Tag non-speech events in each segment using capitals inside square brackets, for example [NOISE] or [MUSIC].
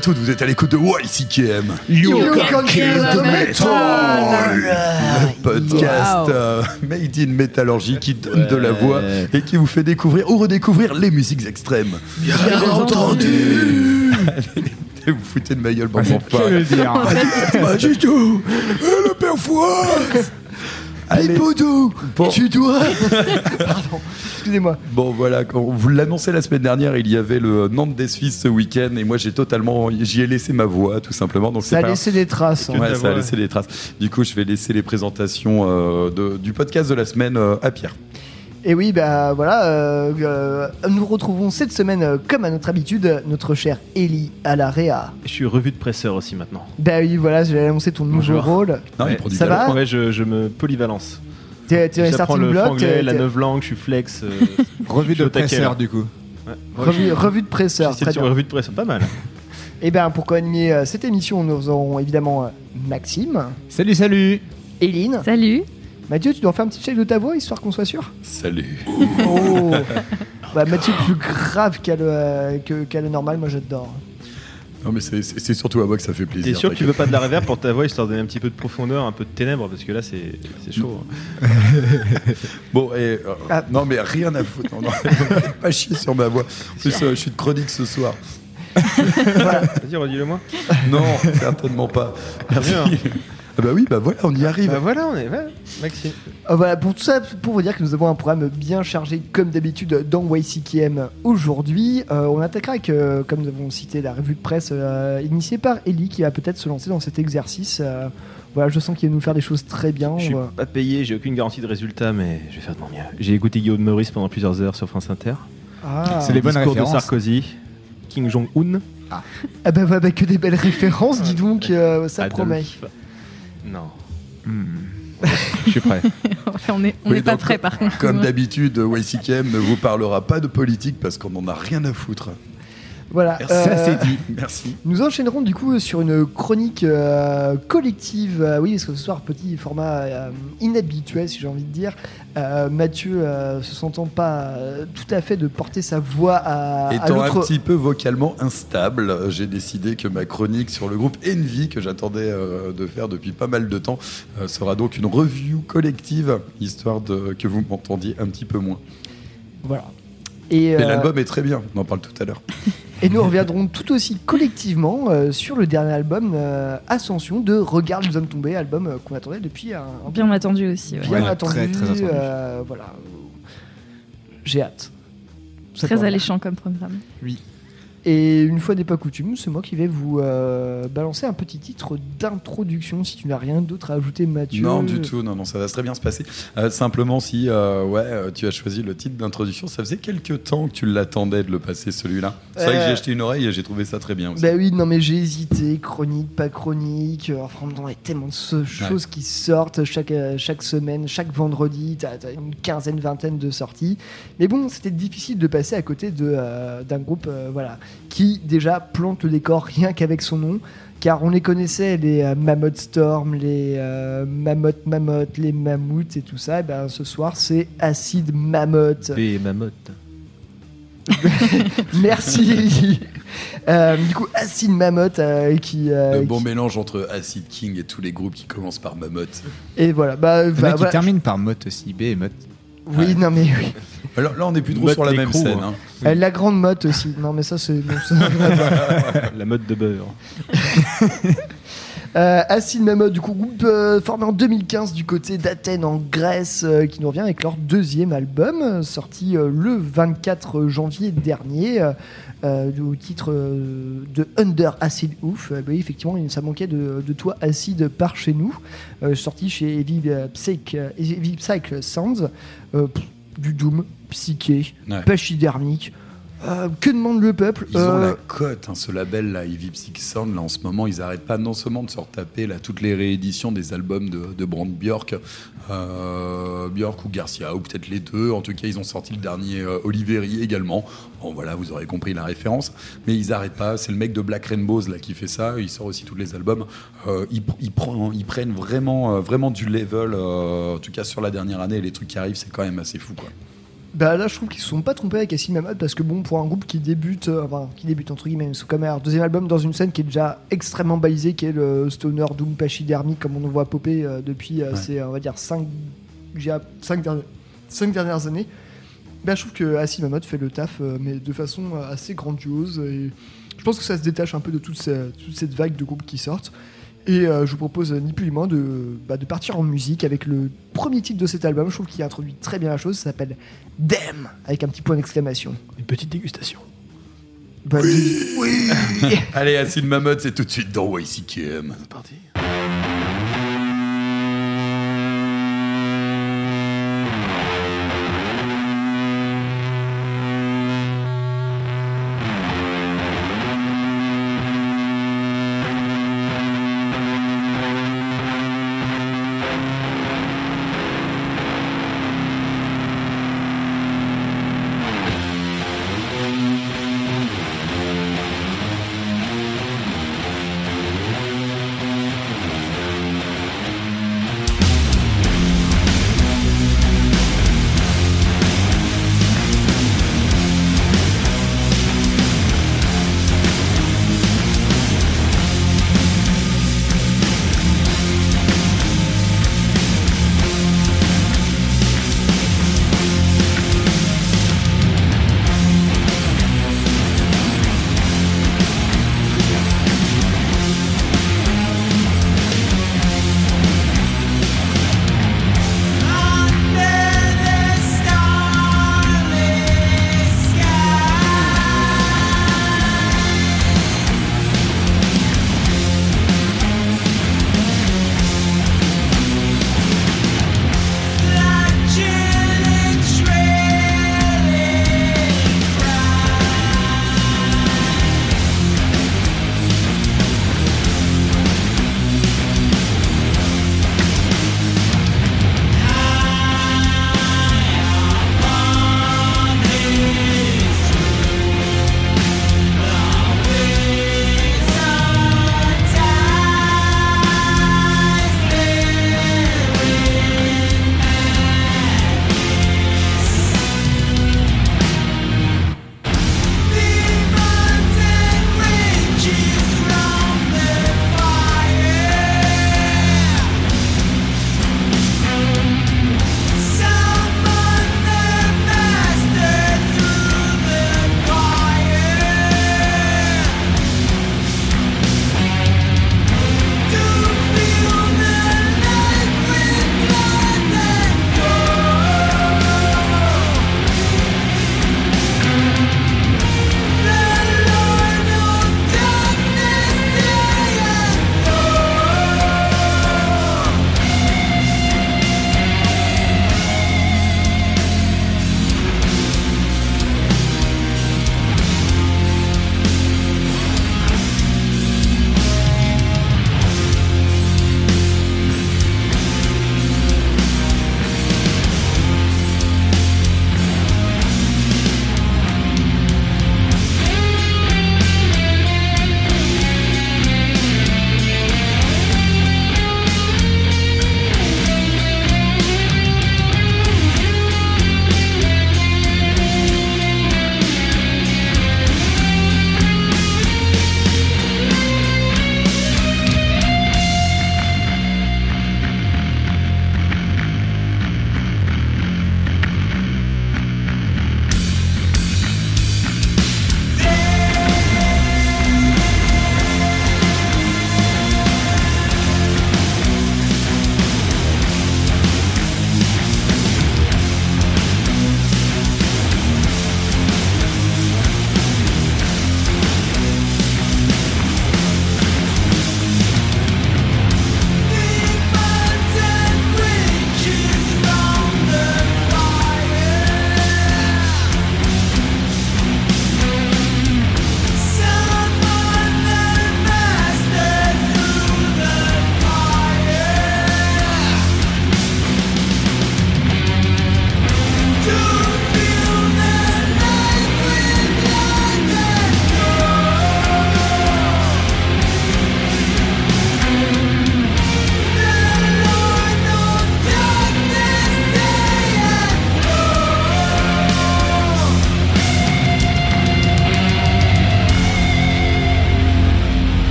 à toutes, vous êtes à l'écoute de YCKM. You can kill the metal. Le podcast Wow. euh, Made in Métallurgie qui donne de la voix et qui vous fait découvrir ou redécouvrir les musiques extrêmes. Bien, entendu. Vous vous foutez de ma gueule, bon dire. Pas du tout. Le père Fouras Allez, Poudou Tu dois [LAUGHS] Excusez-moi. Bon voilà, quand vous l'annonçait la semaine dernière, il y avait le Nantes Death Fest ce week-end et moi j'ai totalement, j'y ai laissé ma voix tout simplement. Donc Ça a pas- laissé des traces. hein. Ouais, ta ça a laissé des traces. Du coup, je vais laisser les présentations euh, de- du podcast de la semaine euh, à Pierre. Et oui, bah voilà, euh, euh, nous retrouvons cette semaine, euh, comme à notre habitude, notre cher Ellie à la Réa. Je suis revue de presseur aussi maintenant. Bah oui, voilà, j'ai annoncé ton nouveau Bonjour. rôle. Non, Ouais, il ça va Ouais, je, je me polyvalence. T'es t'es un J'apprends starting le block. franglais, t'es- la t'es- neuve langue, je suis flex. euh, [LAUGHS] Revue je suis de au taquet, presseur là. du coup. ouais. Revue, revue de presseur, suis très sur bien. revue de presseur, pas mal. [LAUGHS] Et bien, pour co-animer euh, cette émission, nous aurons évidemment euh, Maxime, Salut, salut Eline. Salut. Mathieu, tu dois faire un petit check de ta voix, histoire qu'on soit sûr Salut. Oh [LAUGHS] bah, Mathieu, plus grave qu'à le, euh, que- qu'à le normal, moi j'adore. Non, mais c'est- c'est c'est surtout à moi que ça fait plaisir. T'es sûr que tu veux pas de la reverb pour ta voix histoire de donner un petit peu de profondeur, un peu de ténèbres Parce que là, c'est c'est chaud. hein. [LAUGHS] Bon, et, euh, Ah. non, mais rien à foutre. Non, non, [LAUGHS] faites pas chier sur ma voix. En plus, euh, je suis de chronique ce soir. Vas-y, redis-le moi. Non, certainement pas. Bien. Ah bah oui, bah voilà, on y arrive. Bah voilà, on est. ouais, Maxime. Euh, voilà, pour tout ça, pour vous dire que nous avons un programme bien chargé, comme d'habitude, dans YCKM aujourd'hui. Euh, on attaquera avec, euh, comme nous avons cité, la revue de presse euh, initiée par Ellie, qui va peut-être se lancer dans cet exercice. Euh, voilà, je sens qu'il va nous faire des choses très bien. Je suis va- pas payé, j'ai aucune garantie de résultat, mais je vais faire de mon mieux. J'ai écouté Guillaume Meurice pendant plusieurs heures sur France Inter. Ah, C'est les bonnes Discours de références. Sarkozy, Kim Jong-un, ah bah, bah, bah, que des belles références, dis donc, euh, ça Adolf- promet. Non, Hmm. [LAUGHS] je suis prêt. on n'est Oui, pas prêt par contre. Comme d'habitude, YCKM ne vous parlera pas de politique parce qu'on en a rien à foutre. Voilà. Merci. euh, Ça, c'est dit. Merci. Nous enchaînerons du coup sur une chronique euh, collective. Euh, oui, parce que ce soir, petit format inhabituel, si j'ai envie de dire. Mathieu, se sentant pas tout à fait de porter sa voix à, à Étant un petit peu vocalement instable, j'ai décidé que ma chronique sur le groupe Envy, que j'attendais de faire depuis pas mal de temps, sera donc une review collective, histoire de, que vous m'entendiez un petit peu moins. Voilà. Et, euh, l'album est très bien, on en parle tout à l'heure. [LAUGHS] et nous reviendrons tout aussi collectivement euh, sur le dernier album euh, Ascension de Regarde les hommes tombés, album euh, qu'on attendait depuis un, un Bien attendu aussi. ouais. bien Ouais, attendu. très, très attendu. euh, voilà. J'ai hâte. Ça Très alléchant comme programme. Et une fois n'est pas coutume, c'est moi qui vais vous euh, balancer un petit titre d'introduction si tu n'as rien d'autre à ajouter, Mathieu. Non, du tout, non, non, ça va très bien se passer. Euh, simplement, si euh, ouais, tu as choisi le titre d'introduction, ça faisait quelques temps que tu l'attendais de le passer celui-là. C'est vrai que j'ai acheté une oreille et j'ai trouvé ça très bien aussi. Bah oui, non mais j'ai hésité, chronique, pas chronique. Enfin, il y a tellement de choses qui sortent chaque, chaque semaine, chaque vendredi. T'as as une quinzaine, vingtaine de sorties. Mais bon, c'était difficile de passer à côté d'un groupe voilà, qui déjà plante le décor rien qu'avec son nom. Car on les connaissait, les euh, Mammoth Storm, les euh, Mammoth Mammoth, les Mammouths et tout ça. Et ben, ce soir, c'est Acid Mammoth. Et Mamotte. [LAUGHS] Merci. Euh, du coup, Acid Mammoth euh, qui, euh, le bon qui- mélange entre Acid King et tous les groupes qui commencent par Mammoth. Et voilà, bah, bah, voilà. qui termine par Mot aussi, B et Mot. Oui, non mais oui. Alors là, on n'est plus trop Motte sur la même scène. hein. hein. Euh, la grande motte aussi. Non mais ça c'est. [LAUGHS] La mode de beurre. [LAUGHS] Euh, Acid Mammoth, du coup, groupe euh, formé en 2015 du côté d'Athènes en Grèce, euh, qui nous revient avec leur deuxième album, euh, sorti le 24 janvier dernier, au titre de Under Acid Ouf. Bah oui, effectivement, ça manquait de, de toit acide par chez nous, sorti chez Heavy, Psych, Heavy Psych Sounds, du doom, psyché, Ouais. pachydermique. Euh, que demande le peuple Ils ont Euh, la cote, hein, ce label là, Ivy Psych Sound, là en ce moment, ils arrêtent pas non seulement de se retaper là, toutes les rééditions des albums de, de Brand Björk, euh, Björk ou Garcia, ou peut-être les deux. En tout cas, ils ont sorti le dernier euh, Oliveri également. Bon voilà, vous aurez compris la référence. Mais ils arrêtent pas. C'est le mec de Black Rainbows là qui fait ça. Il sort aussi tous les albums. Ils, ils, prend- ils prennent vraiment, vraiment du level. en tout cas sur la dernière année, les trucs qui arrivent, c'est quand même assez fou quoi. Bah là, je trouve qu'ils se sont pas trompés avec Acid Mammoth parce que bon, pour un groupe qui débute, euh, enfin qui débute entre guillemets, sont comme leur deuxième album dans une scène qui est déjà extrêmement balisée, qui est le stoner doom pachydermique comme on en voit popper euh, depuis euh, Ouais. ces, on va dire, 5 cinq, dernières, cinq dernières années. Bah, je trouve que Acid Mammoth fait le taf, mais de façon assez grandiose. Et je pense que ça se détache un peu de toute cette vague de groupes qui sortent. Et euh, je vous propose euh, ni plus ni moins de, bah, de partir en musique avec le premier titre de cet album. Je trouve qu'il introduit très bien la chose. Ça s'appelle Damn avec un petit point d'exclamation. Une petite dégustation. Bah, Oui [LAUGHS] Allez, Acid Mammoth, c'est tout de suite dans YCKM. C'est parti.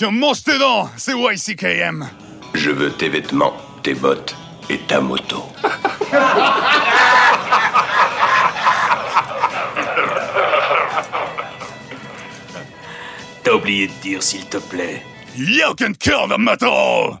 Tiens, mange tes dents, c'est YCKM. Je veux tes vêtements, tes bottes et ta moto. T'as oublié de dire s'il te plaît. You can kill the metal!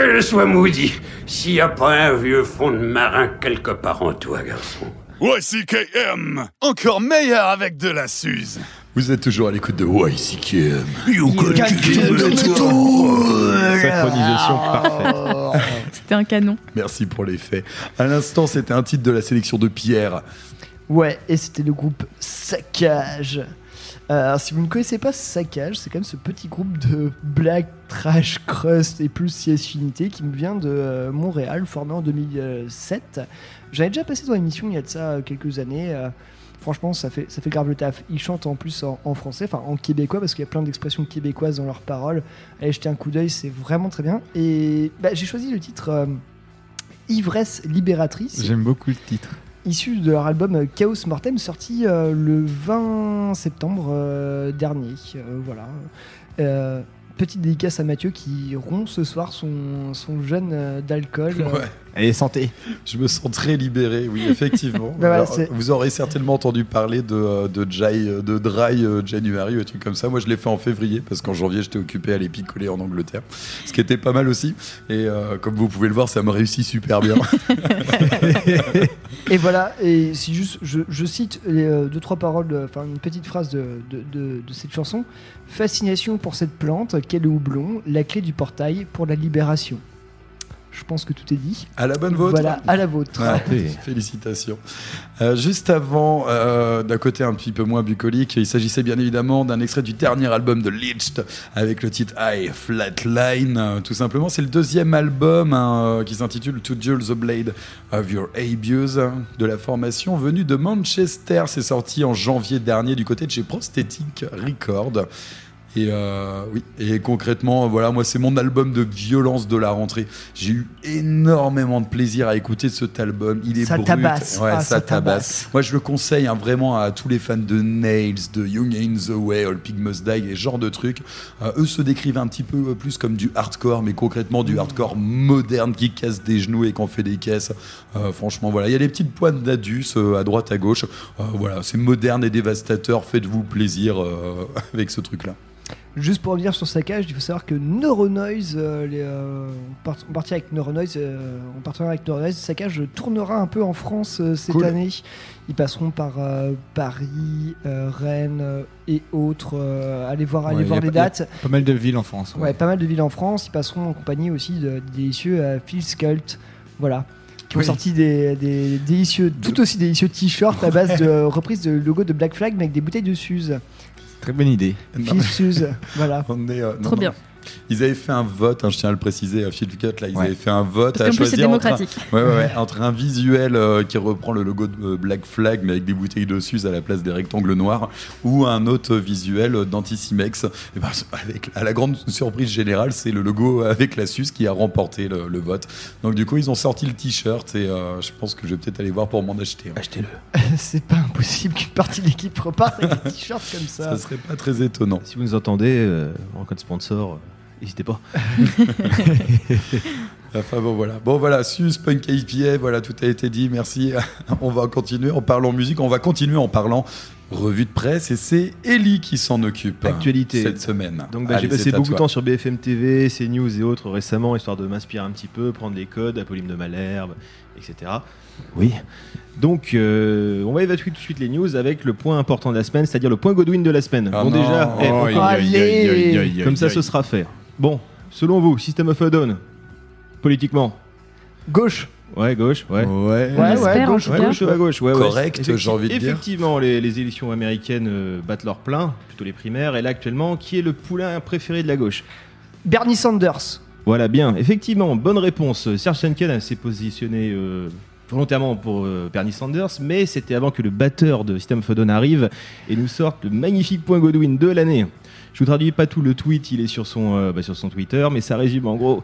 Que je sois maudit, s'il n'y a pas un vieux fond de marin quelque part en toi, garçon. YCKM! Encore meilleur avec de la Suze! Vous êtes toujours à l'écoute de YCKM. Synchronisation parfaite. C'était un canon. Merci pour les faits. À l'instant, c'était un titre de la sélection de Pierre. Ouais, et c'était le groupe Saccage. Euh, alors, si vous ne connaissez pas Saccage, c'est quand même ce petit groupe de black, trash, crust et plus CS Unité qui me vient de euh, Montréal, formé en 2007. J'avais déjà passé dans l'émission il y a de ça euh, quelques années. euh, franchement, ça fait, ça fait grave le taf. Ils chantent en plus en, français, enfin en québécois, parce qu'il y a plein d'expressions québécoises dans leurs paroles. Allez jeter un coup d'œil, c'est vraiment très bien. Et bah, j'ai choisi le titre euh, Ivresse libératrice J'aime beaucoup le titre. Issu de leur album Chaos Mortem sorti euh, le 20 septembre euh, dernier. Euh, voilà. Petite dédicace à Mathieu qui rompt ce soir son, son jeûne d'alcool. Allez, santé. Je me sens très libéré, oui, effectivement. [LAUGHS] Bah Alors, c'est- vous aurez certainement entendu parler de, euh, de, Jai- de Dry euh, January ou des trucs comme ça. Moi, je l'ai fait en février parce qu'en janvier, j'étais occupé à les picoler en Angleterre. Ce qui était pas mal aussi. Et euh, comme vous pouvez le voir, ça me réussit super bien. [LAUGHS] [LAUGHS] Et voilà, et si juste, je, je cite les, euh, deux, trois paroles, enfin une petite phrase de, de, de- de cette chanson. Fascination pour cette plante, qu'est le houblon, la clé du portail pour la libération. Je pense que tout est dit. À la bonne vôtre. Voilà, à la vôtre. Ouais, félicitations. Euh, juste avant, euh, d'un côté un petit peu moins bucolique, il s'agissait bien évidemment d'un extrait du dernier album de Lynched avec le titre I Flatline. Euh, tout simplement, c'est le deuxième album hein, euh, qui s'intitule To Duel the Blade of Your Abuse hein, de la formation venue de Manchester. C'est sorti en janvier dernier du côté de chez Prosthetic Record. Et euh, oui, et concrètement, voilà, moi c'est mon album de violence de la rentrée. J'ai eu énormément de plaisir à écouter cet album. Il est Ça brut. tabasse. Ouais, Ah, ça, ça tabasse. Moi je le conseille hein, vraiment à tous les fans de Nails, de Young in the Way, All Pig Must Die, et ce genre de trucs. Euh, eux se décrivent un petit peu euh, plus comme du hardcore, mais concrètement du hardcore moderne qui casse des genoux et qui en fait des caisses. Euh, franchement, voilà, il y a des petites pointes d'adus à droite, à gauche. Voilà, c'est moderne et dévastateur. Faites-vous plaisir [LAUGHS] avec ce truc-là. Juste pour revenir sur Saccage, il faut savoir que Neuronoise, euh, les, euh, on, part, on partit avec Neuronoise, euh, en partenariat avec Neuronoise, Saccage tournera un peu en France euh, cette Cool. année. Ils passeront par Paris, Rennes et autres. allez voir, allez Ouais, voir les dates. Pas mal de villes en France. Ouais, pas mal de villes en France. Ils passeront en compagnie aussi de, délicieux Phil Skult. Voilà. Qui ont Oui. sorti des, des délicieux, tout aussi délicieux t-shirts à base de [LAUGHS] reprise de logo de Black Flag mais avec des bouteilles de Suze. Très bonne idée. Suze? Voilà. on est, euh, non, Trop non. bien. Ils avaient fait un vote, hein, je tiens à le préciser, à Phil Cut, là, ils Ouais. avaient fait un vote Parce à plus, choisir entre un, démocratique. ouais, ouais, ouais, [LAUGHS] entre un visuel euh, qui reprend le logo de euh, Black Flag, mais avec des bouteilles de Suze à la place des rectangles noirs, ou un autre visuel euh, d'Anticimex. Et ben, [LAUGHS] avec, à la grande surprise générale, c'est le logo avec la Suze qui a remporté le, le vote. Donc du coup, ils ont sorti le t-shirt et euh, je pense que je vais peut-être aller voir pour m'en acheter. un. Achetez-le. [LAUGHS] C'est pas impossible qu'une partie de l'équipe reparte avec des t-shirts comme ça. Ça serait pas très étonnant. Si vous nous entendez, euh, en code sponsor, euh, n'hésitez pas. [LAUGHS] Enfin bon voilà. Bon voilà, Sus, Punk IPA, voilà, tout a été dit, merci. [LAUGHS] on va continuer en parlant musique, on va continuer en parlant revue de presse et c'est Ellie qui s'en occupe Actualité. cette semaine. Donc bah, j'ai passé beaucoup de temps sur BFM TV, CNews et autres récemment, histoire de m'inspirer un petit peu, prendre les codes, Apolline de Malherbe, etc. Oui. Donc euh, on va évacuer tout de suite les news avec le point important de la semaine, c'est-à-dire le point Godwin de la semaine. Ah bon non. déjà, eh, Oh, Allez. comme ça ce sera fait. Bon, selon vous, System of a Down, politiquement Gauche. Ouais, gauche, ouais. Ouais. Ouais, ouais, gauche, Ouais, gauche, ouais, gauche, ouais, ouais. Correct, j'ai envie de dire. Effectivement, les, les élections américaines euh, battent leur plein, plutôt les primaires. Et là, actuellement, qui est le poulain préféré de la gauche? Bernie Sanders. Voilà, bien. Effectivement, bonne réponse. Serge Senken s'est positionné euh, volontairement pour euh, Bernie Sanders, mais c'était avant que le batteur de System of a Down arrive et nous sorte le magnifique point Godwin de l'année. Je vous traduis pas tout le tweet, il est sur son, euh, bah, sur son Twitter, mais ça résume en gros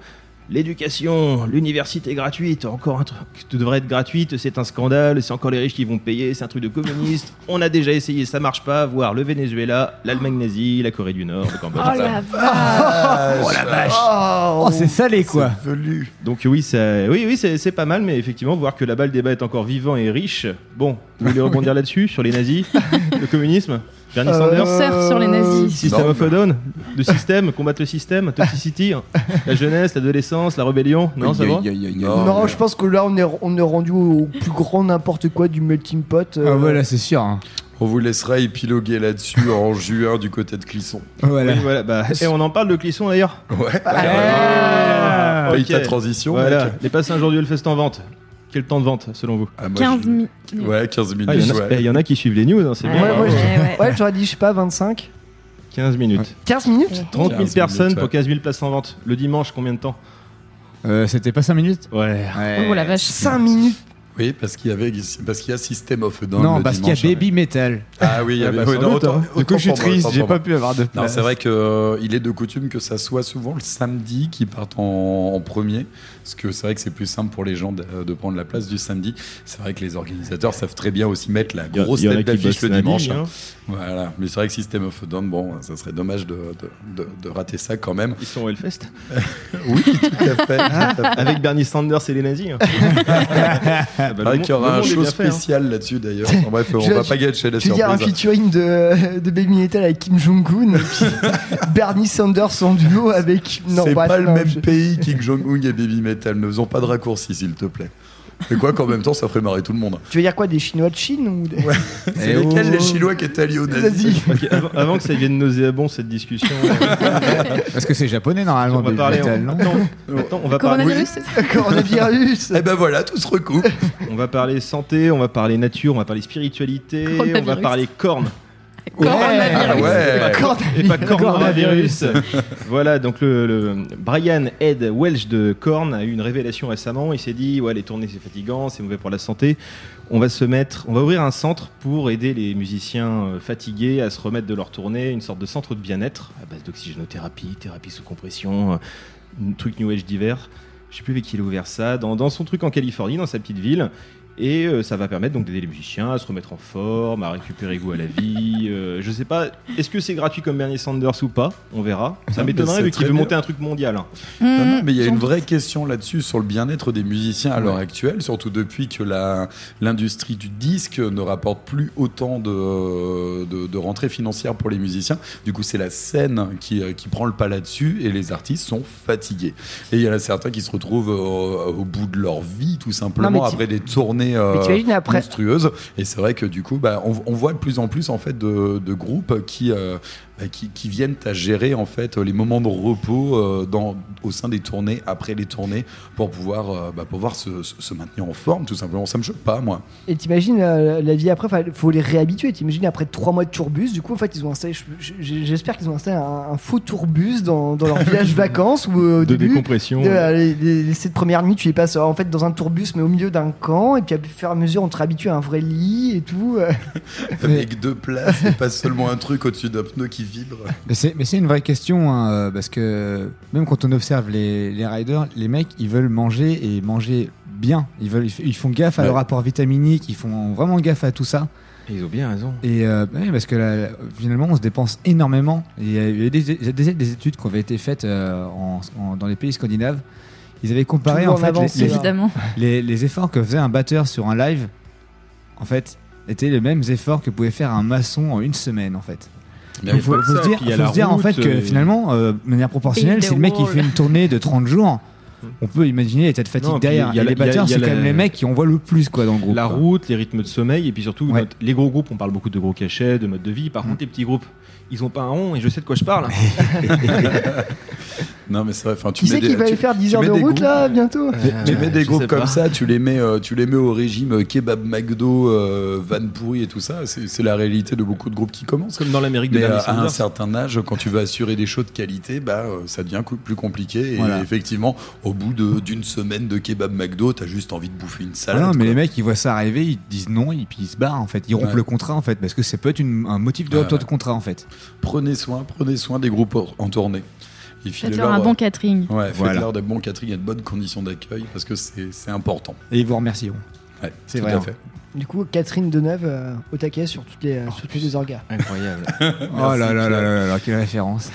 l'éducation, l'université gratuite, encore un truc qui devrait être gratuite, c'est un scandale, c'est encore les riches qui vont payer, c'est un truc de communiste. On a déjà essayé, ça marche pas. Voir le Venezuela, l'Allemagne nazie, la Corée du Nord, le Cambodge. Oh la vache Oh la vache Oh, c'est salé quoi. Velu. Donc oui, ça, oui, oui, c'est c'est pas mal, mais effectivement, voir que là-bas le débat est encore vivant et riche. Bon, vous voulez rebondir là-dessus sur les nazis, [LAUGHS] le communisme, Bernie Euh, Sanders, On surfe sur les nazis. System Non, of a Down, le système, combattre le système, Toxicity, la jeunesse, l'adolescence, la rébellion. Non, ça va Non, je pense que là, on est, on est rendu au plus grand n'importe quoi du melting pot. euh, Ah voilà, c'est sûr. hein. On vous laissera épiloguer là-dessus en [LAUGHS] juin du côté de Clisson. Voilà. Oui, voilà. Bah, et on en parle de Clisson d'ailleurs. Ouais. Ah, Paye ok. ta transition, Voilà. mec. Les jour du Hellfest en vente. Quel temps de vente selon vous Ah, moi, 15 je- minutes. Ouais, 15 minutes. Ah, Il y, en a- ouais. il y en a qui suivent les news, hein, c'est Ouais, bien. Ouais, hein. moi, ouais, ouais. Ouais, j'aurais dit, je sais pas, 25 15 minutes. 15 minutes 30 000 15 personnes minutes, pour ouais. 15 000 places en vente. Le dimanche, combien de temps Euh, C'était pas 5 minutes Ouais. Ouais. Oh la vache. 5 minutes Oui, parce qu'il y avait parce qu'il y a System of a Down. Non, le parce qu'il y a ouais. Baby Metal. Ah oui, il y non, doute, autant- hein. Du coup, je suis triste, j'ai pas pu avoir de Non, place. c'est vrai que euh, il est de coutume que ça soit souvent le samedi qui partent en, en premier, parce que c'est vrai que c'est plus simple pour les gens de, de prendre la place du samedi. C'est vrai que les organisateurs savent très bien aussi mettre la y a- grosse y a tête d'affiche le dimanche. hein. Voilà, mais c'est vrai que System of a Down, bon, ça serait dommage de, de, de- de rater ça quand même. Ils sont au Hellfest? [LAUGHS] Oui, tout à fait. Ah, tout à fait. Avec Bernie Sanders et les nazis. hein. [LAUGHS] Ah, bah, le vrai qu'il y aura un show hein. spécial là-dessus d'ailleurs. [LAUGHS] Enfin, bref, on Tu va pas gâcher la Tu veux dire un surprise. featuring de, de Baby Metal avec Kim Jong-un et puis Bernie Sanders en duo avec. Non, C'est bref, pas le même je- pays, Kim Jong-un et Baby Metal. Ne faisons pas de raccourcis, s'il te plaît. Mais quoi qu'en même temps, ça ferait marrer tout le monde. Tu veux dire quoi Des Chinois de Chine ou des... [LAUGHS] C'est Eh lesquels oh. les Chinois qui étaient alliés aux nazis Vas-y. Ok, avant, avant que ça devienne nauséabond cette discussion, euh, [LAUGHS] Parce que c'est japonais normalement, on va parler. Metal, non, non non, attends, on va parler. Coronavirus Coronavirus Eh ben voilà, tout se recoupe. On va parler santé, on va parler nature, on va parler spiritualité, on va parler cornes. Coronavirus. Et pas coronavirus. [LAUGHS] voilà, donc le, le- Brian Ed Welch de Korn a eu une révélation récemment. Il s'est dit ouais, les tournées c'est fatigant, c'est mauvais pour la santé. On va se mettre, on va ouvrir un centre pour aider les musiciens euh, fatigués à se remettre de leur tournée, une sorte de centre de bien-être à base d'oxygénothérapie, thérapie sous compression, euh, un truc New Age divers. Je sais plus avec qui il a ouvert ça, dans, dans son truc en Californie, dans sa petite ville. Et euh, ça va permettre donc d'aider les musiciens à se remettre en forme, à récupérer goût à la vie. Euh, je sais pas, est-ce que c'est gratuit comme Bernie Sanders ou pas? On verra. Ça m'étonnerait vu qu'il veut bien. monter un truc mondial. hein. Non, Mmh, non, mais il y a une doute. vraie question là-dessus sur le bien-être des musiciens à l'heure actuelle, surtout depuis que la- l'industrie du disque ne rapporte plus autant de, de, de rentrées financières pour les musiciens. Du coup, c'est la scène qui, euh, qui prend le pas là-dessus et les artistes sont fatigués. Et il y en a certains qui se retrouvent euh, au bout de leur vie, tout simplement, Non, après des tournées euh, Mais t'imagines après- monstrueuses. Et c'est vrai que du coup, bah, on, on voit de plus en plus en fait de, de groupes qui, euh, bah, qui, qui viennent à gérer en fait les moments de repos euh, dans, au sein des tournées, après les tournées, pour pouvoir, euh, bah, pouvoir se, se- se maintenir en forme, tout simplement. Ça me choque pas, moi. Et t'imagines euh, la vie après, il faut les réhabituer. T'imagines après trois mois de tourbus, du coup, en fait, ils ont installé, j'espère qu'ils ont installé un, un faux tourbus dans, dans leur village [LAUGHS] vacances où euh, au De début, décompression. euh, les, les- les sept premières nuits, tu les passes euh, en fait dans un tourbus, mais au milieu d'un camp, et puis à fur et à mesure, on te réhabitue à un vrai lit et tout. euh. [LAUGHS] Avec deux places et pas seulement un truc au-dessus d'un pneu qui vibre. Mais c'est, mais c'est une vraie question, hein, euh, parce que même quand on observe les, les riders, les mecs, ils veulent manger et manger bien. Ils, veulent, ils font gaffe à Ouais. leur apport vitaminique, ils font vraiment gaffe à tout ça. Ils ont bien raison. Et euh, ouais, parce que là, finalement, on se dépense énormément. Et Il y a, des, études qui avaient été faites euh, en- en- dans les pays scandinaves. Ils avaient comparé en fait avance, les, les- Évidemment. les- les efforts que faisait un batteur sur un live, en fait, étaient les mêmes efforts que pouvait faire un maçon en une semaine, en fait. Mais Il faut, ça, se dire, faut se en fait que euh, finalement, euh, de manière proportionnelle, si le mec il fait une tournée de 30 jours, on peut imaginer les têtes fatigues Non, puis derrière. il y a Et la- les batteurs, c'est quand la- même les mecs qui envoient le plus quoi dans le groupe. La quoi. route, les rythmes de sommeil, et puis surtout Ouais. notre- les gros groupes, on parle beaucoup de gros cachets, de mode de vie. Par Mm. contre, les petits groupes, ils ont pas un rond, et je sais de quoi je parle. [LAUGHS] Non, mais c'est vrai. Enfin, tu Qui mets c'est des- qui va tu- aller faire 10 tu heures de route groupes- là bientôt Tu mets des groupes sais comme pas. ça, tu les mets, euh, tu les mets au régime euh, kebab McDo, euh, van pourri et tout ça. C'est la réalité de beaucoup de groupes qui commencent. Comme dans l'Amérique de Mais Bernie à, à un certain âge, quand tu veux assurer des shows de qualité, bah, euh, ça devient plus compliqué. Et Voilà. effectivement, au bout d'une semaine de kebab McDo, t'as juste envie de bouffer une salade. Ah non, mais quoi. les mecs, ils voient ça arriver, ils disent non, et puis ils se barrent en fait. Ils rompent Ouais. le contrat en fait, parce que ça peut être une- un motif de Ouais, rupture ouais. de contrat en fait. Prenez soin, prenez soin des groupes en- tournée. Faites-leur un bon catering. Ouais, Voilà. faites-leur des bons catering et de bonnes conditions d'accueil parce que c'est important. Et ils vous remercieront. Ouais, C'est tout vrai, à hein. fait. Du coup, Catherine Deneuve euh, au taquet sur toutes les, sur tous les orgas. Incroyable. [LAUGHS] oh là là là là là là, quelle référence.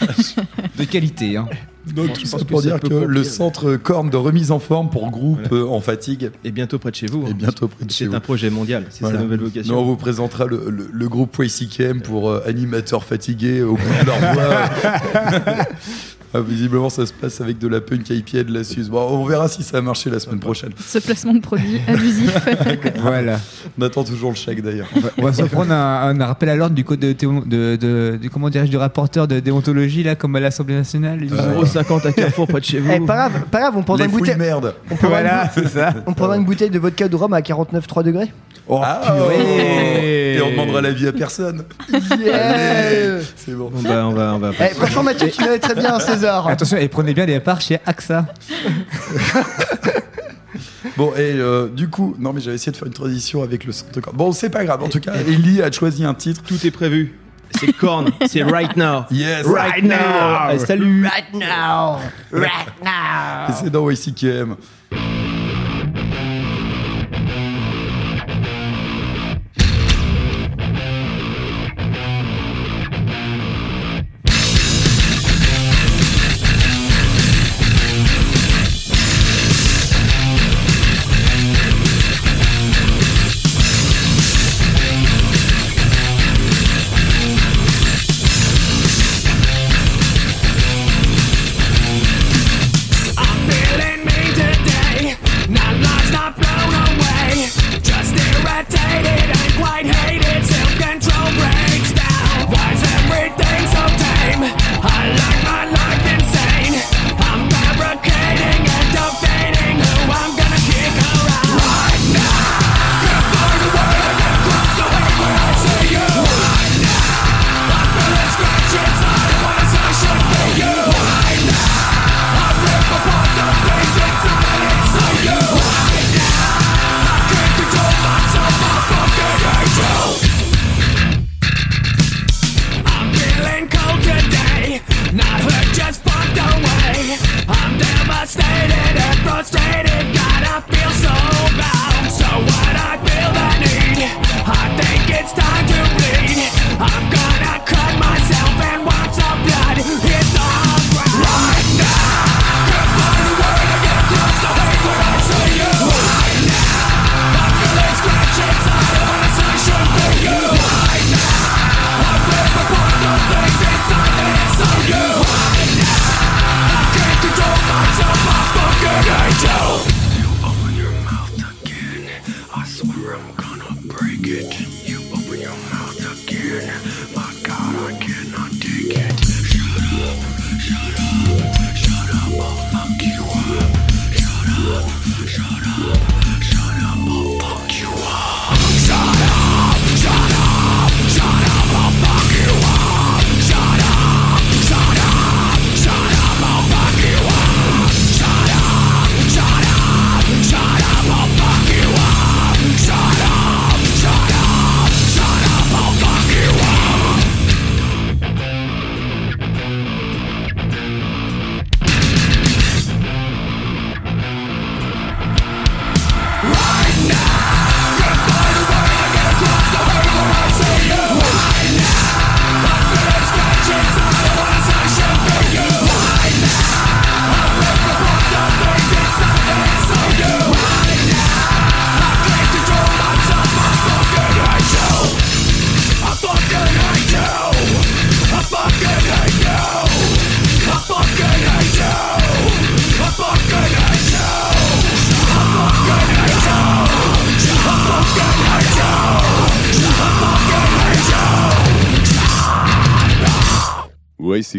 [LAUGHS] de qualité, hein. Donc, tout ça pour dire que le centre corne de remise en forme pour groupe Voilà. euh, en fatigue Et bientôt près de chez vous. hein. bientôt près de chez C'est un projet mondial. C'est Voilà. sa nouvelle Nous, vocation. on vous présentera le, le- le groupe YCKM pour euh, animateurs fatigués au bout de leur voix. [LAUGHS] Ah, visiblement, ça se passe avec de la punk IPA et de la Suze. Bon, on verra si ça a marché la semaine prochaine. Ce placement de produit [LAUGHS] abusif. Voilà. On attend toujours le chèque d'ailleurs. On va, on va se prendre un, un rappel à l'ordre du code de, théo- de, de- du comment dirais-je du rapporteur de déontologie là, comme à l'Assemblée nationale. il- Euh, 0,50 à Carrefour près de chez vous. Eh, pas grave, pas grave, on prendra une bouteille. merde. On prendra, Voilà, une, c'est ça. on prendra une bouteille de vodka de rhum à 49,3 degrés. Oh, Ah, purée. Et on demandera l'avis à personne. Yeah C'est bon. On va, on va, on va. Eh, franchement, Mathieu, tu l'avais très bien un [LAUGHS] Attention, et prenez bien des parts chez AXA. [LAUGHS] Bon, et euh, du coup, non, mais j'avais essayé de faire une transition avec le centre corne. Bon, c'est pas grave. En tout cas, Ellie a choisi un titre. Tout est prévu. C'est Korn. [LAUGHS] C'est right now. Yes! Right now. Allez, salut. Right now, right now. Et c'est dans YCKM.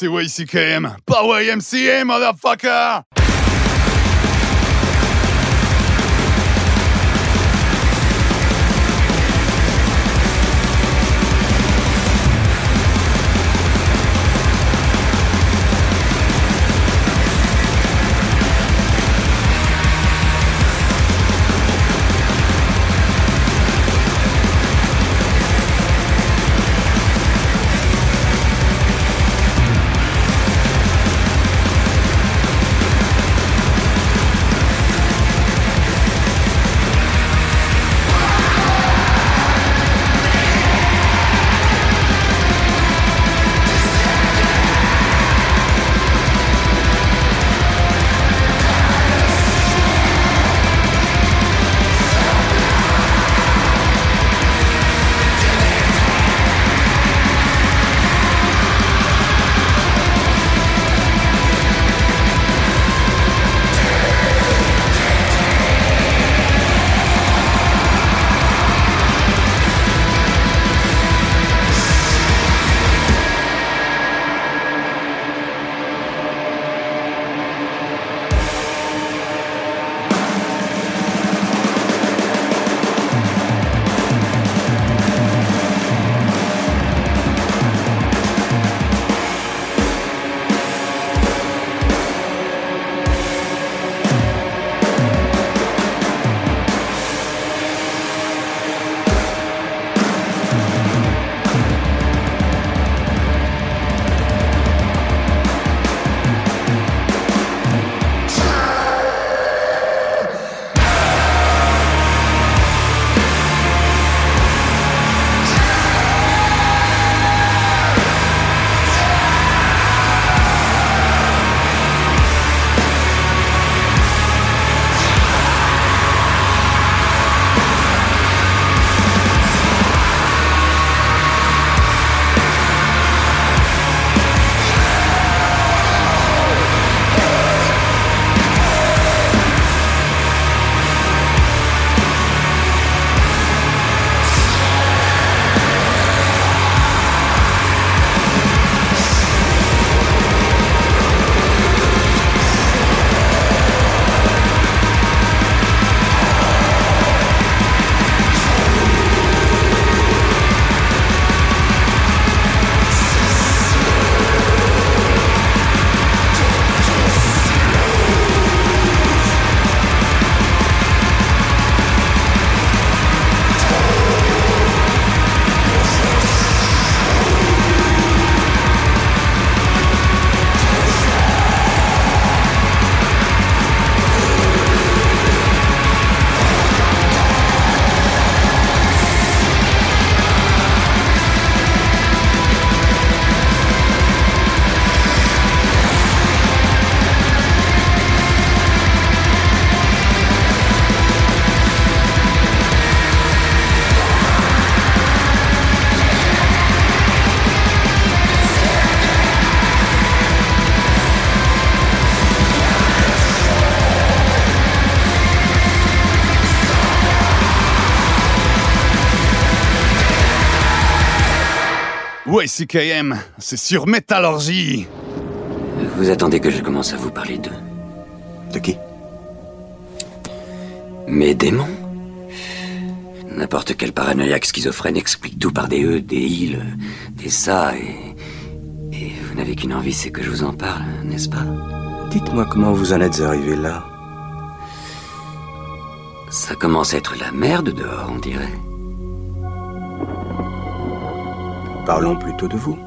C'est YCKM, pas YMCA, motherfucker! YCKM, c'est sur Métallurgie. Vous attendez que je commence à vous parler d'eux De qui? Mes démons N'importe quel paranoïaque schizophrène explique tout par des E, des il, des ça, et. Et vous n'avez qu'une envie, c'est que je vous en parle, n'est-ce pas? Dites-moi comment vous en êtes arrivé là. Ça commence à être la merde dehors, on dirait. Parlons plutôt de vous.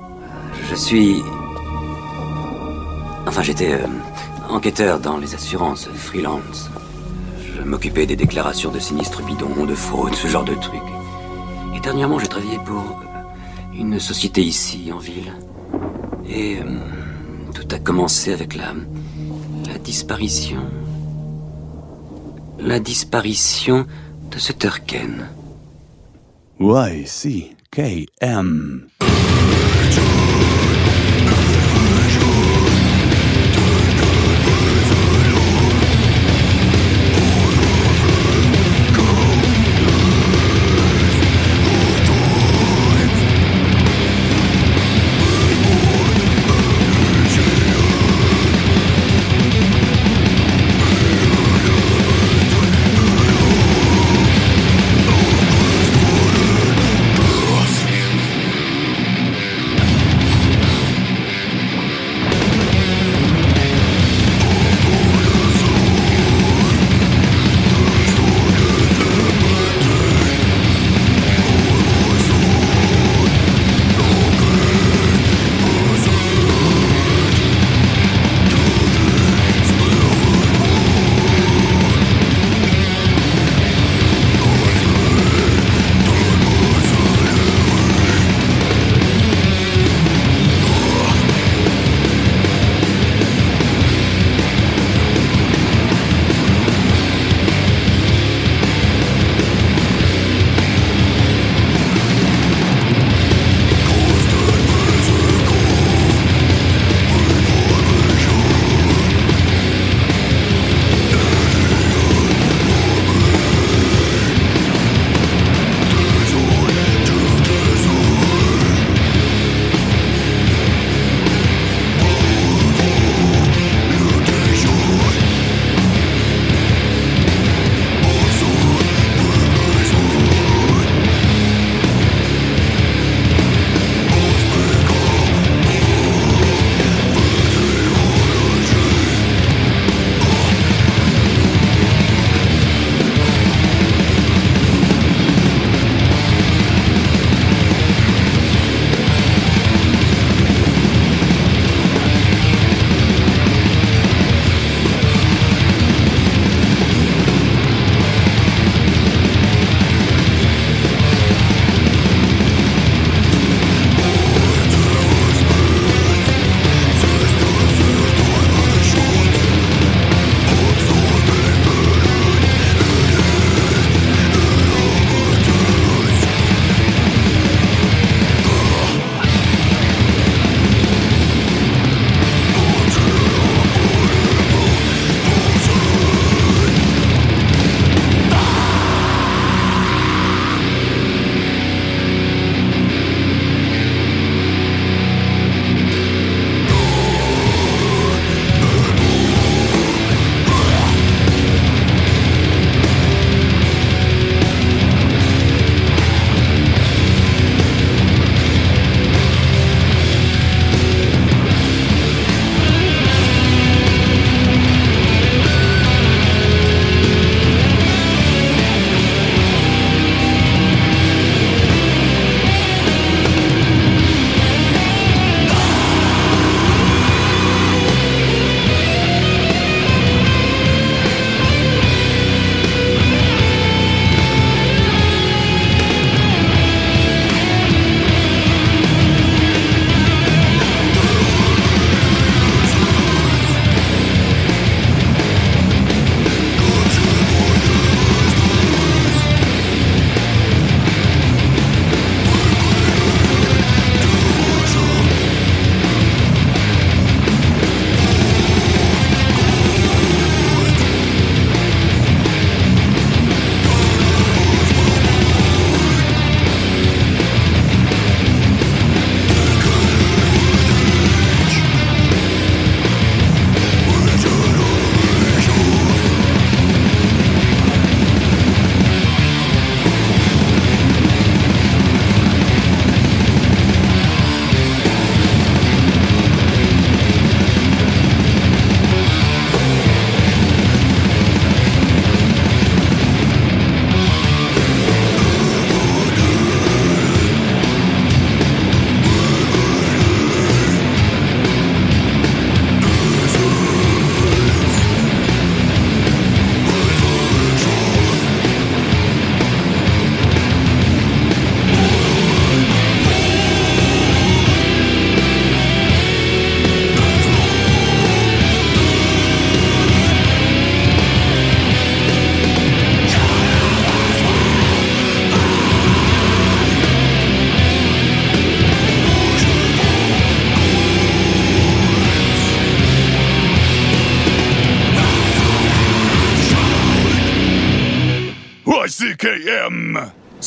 Je suis. Enfin, j'étais euh, enquêteur dans les assurances, freelance. Je m'occupais des déclarations de sinistres bidons, de fraude, ce genre de trucs. Et dernièrement, j'ai travaillé pour euh, une société ici, en ville. Et euh, Tout a commencé avec la. la disparition. La disparition de ce Turken. Y-C-K-M. YCKM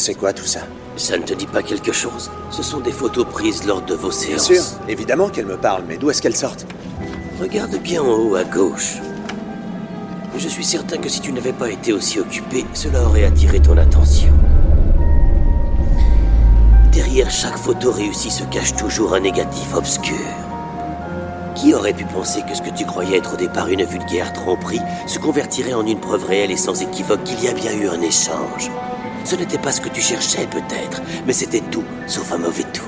C'est quoi tout ça Ça ne te dit pas quelque chose Ce sont des photos prises lors de vos Bien séances. sûr, évidemment qu'elle me parle, mais d'où est-ce qu'elle sortent Regarde bien en haut à gauche. Je suis certain que si tu n'avais pas été aussi occupé, cela aurait attiré ton attention. Derrière chaque photo réussie se cache toujours un négatif obscur. Qui aurait pu penser que ce que tu croyais être au départ une vulgaire tromperie se convertirait en une preuve réelle et sans équivoque qu'il y a bien eu un échange? Ce n'était pas ce que tu cherchais peut-être, mais c'était tout, sauf un mauvais tour.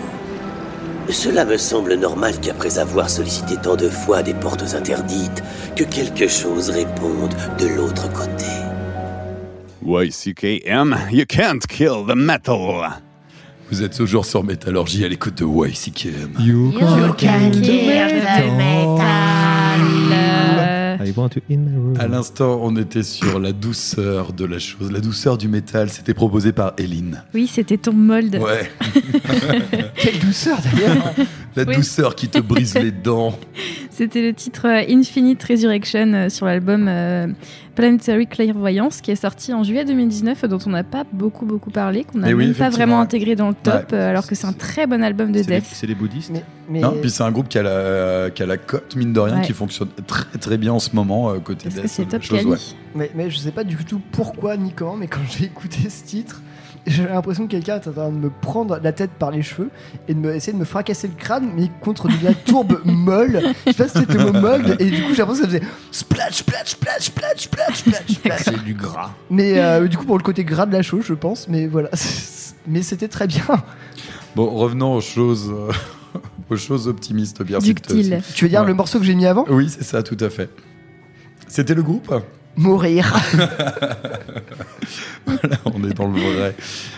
Cela me semble normal qu'après avoir sollicité tant de fois des portes interdites, que quelque chose réponde de l'autre côté. YCKM, you can't kill the metal. Vous êtes toujours sur Métallurgie à l'écoute de YCKM. You can kill the metal. I want to in my room. À l'instant, on était sur la douceur de la chose, la douceur du métal. C'était proposé par Eline. Oui, c'était ton mold. Ouais, [LAUGHS] Quelle douceur d'ailleurs la Oui. douceur qui te brise les [LAUGHS] dents. C'était le titre euh, Infinite Resurrection euh, sur l'album euh, Planetary Clairvoyance qui est sorti en juillet 2019 dont on n'a pas beaucoup beaucoup parlé, qu'on n'a Eh oui, même pas vraiment intégré dans le top Ouais. alors que c'est un très bon album de death. c'est les bouddhistes. mais, mais, Non, puis c'est un groupe qui a la, qui a la cote, mine de rien, Ouais. qui fonctionne très très bien en ce moment côté Parce que death, c'est top quali. ouais. mais, mais je sais pas du tout pourquoi ni comment, mais quand j'ai écouté ce titre, j'avais l'impression que quelqu'un était en train de me prendre la tête par les cheveux et de me, essayer de me fracasser le crâne, mais contre de la tourbe [LAUGHS] molle. Je sais pas si c'était le mot molle, et du coup j'ai l'impression que ça faisait splash, splash, splash, splash, splash, splash, splash. C'est du gras. Mais euh, du coup, pour le côté gras de la chose, je pense, mais voilà. [LAUGHS] Mais c'était très bien. Bon, revenons aux choses, euh, [LAUGHS] aux choses optimistes, bien Ductile. Tu veux dire Ouais. le morceau que j'ai mis avant? Oui, c'est ça, tout à fait. C'était le groupe? Mourir. [LAUGHS] Voilà, on est dans le vrai.